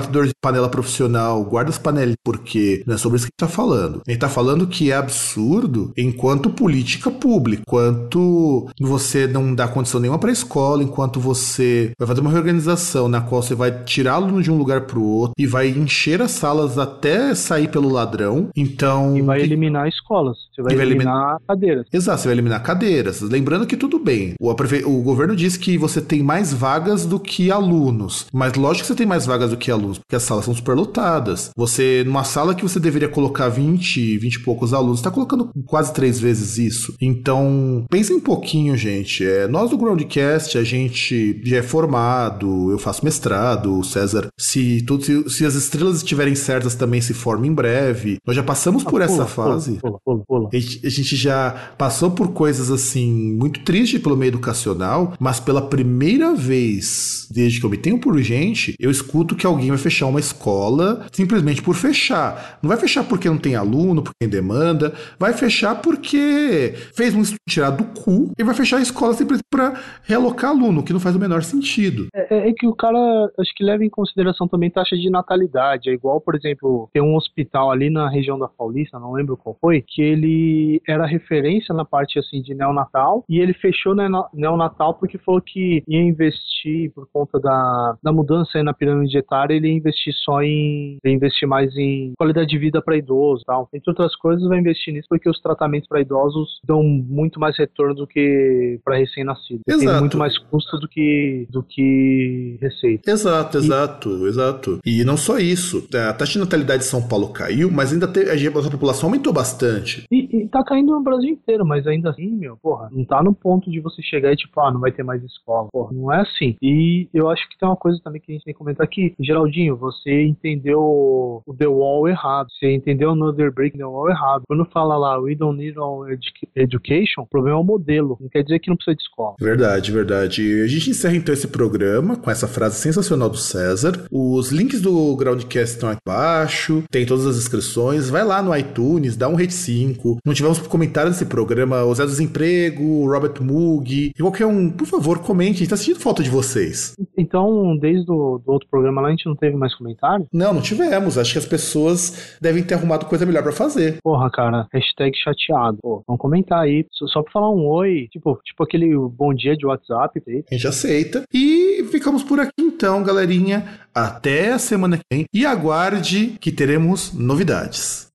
panela profissional, guarda as panelas, porque não é sobre isso que a gente tá falando. A gente tá falando que é absurdo enquanto política pública, enquanto você não dá condição nenhuma para a escola, enquanto você vai fazer uma reorganização na qual você vai tirar aluno de um lugar para o outro e vai encher as salas até sair pelo ladrão. Então. E vai eliminar escolas. Você vai, vai eliminar, eliminar, cadeiras. Exato, você vai eliminar cadeiras. Lembrando que tudo bem. O, o governo diz que você tem mais vagas do que alunos. Mas lógico que você tem mais vagas do que alunos, porque as salas são superlotadas. Você, numa sala que você deveria colocar 20, 20 e poucos alunos, está colocando quase três vezes isso. Então, pensem um pouquinho, gente. É, nós do Groundcast, a gente já é formado, eu faço mestrado, o César, se, tudo, se, se as estrelas estiverem certas, também se forma em breve. Nós já passamos ah, por pula, essa fase. Pula, pula, pula, a, gente, a gente já passou por coisas assim, muito tristes pelo meio educacional, mas pela primeira vez, desde que eu me tenho por gente, eu escuto que alguém vai fechar uma escola simplesmente por fechar. Não vai fechar porque não tem aluno, porque tem demanda, vai fechar porque fez um estudo tirado do cu e vai fechar a escola simplesmente para realocar aluno, que não faz o menor sentido. É, é, é, que o cara, acho que leva em consideração também taxa de natalidade. É igual, por exemplo, tem um hospital ali na região da Paulista, não lembro qual foi, que ele era referência na parte assim de neonatal e ele fechou na neonatal porque falou que ia investir por conta da, da mudança na pirâmide etária, ele ia investir só em investir mais em qualidade de vida para idosos, tal. Entre outras coisas, vai investir nisso porque os tratamentos para idosos dão muito mais retorno do que para recém-nascido. Tem muito mais custo do que do que receita. Exato, exato, e... exato. E não só isso, a taxa de natalidade de São Paulo caiu, mas ainda a população aumentou bastante. E, e tá caindo no Brasil inteiro, mas ainda assim, meu, porra, não tá no ponto de você chegar e tipo, ah, não vai ter mais escola. Porra, não é assim. E eu acho que tem uma coisa também que a gente tem que comentar aqui. Geraldinho, você entendeu o The Wall errado. Você entendeu o Another Break The Wall errado. Quando fala lá, we don't need all education, o problema é o modelo. Não quer dizer que não precisa de escola. Verdade, verdade. E a gente encerra então esse programa com essa frase sensacional do César. Os links do Groundcast estão aqui abaixo, tem todas as inscrições. Vai lá no iTunes, dá um rate 5. Não tivemos comentários desse programa, o Zé do Desemprego, Robert Moog, e qualquer um, por favor, comente. A gente tá sentindo falta de vocês. Então, desde o do outro programa lá, a gente não teve mais comentário? Não, não tivemos. Acho que as pessoas devem ter arrumado coisa melhor para fazer. Porra, cara, hashtag chateado. Pô, vamos comentar aí, só pra falar um oi, tipo, tipo aquele bom dia de WhatsApp. A gente aceita. E ficamos por aqui então, galerinha. Até a semana que vem. E aguarde que teremos novidades.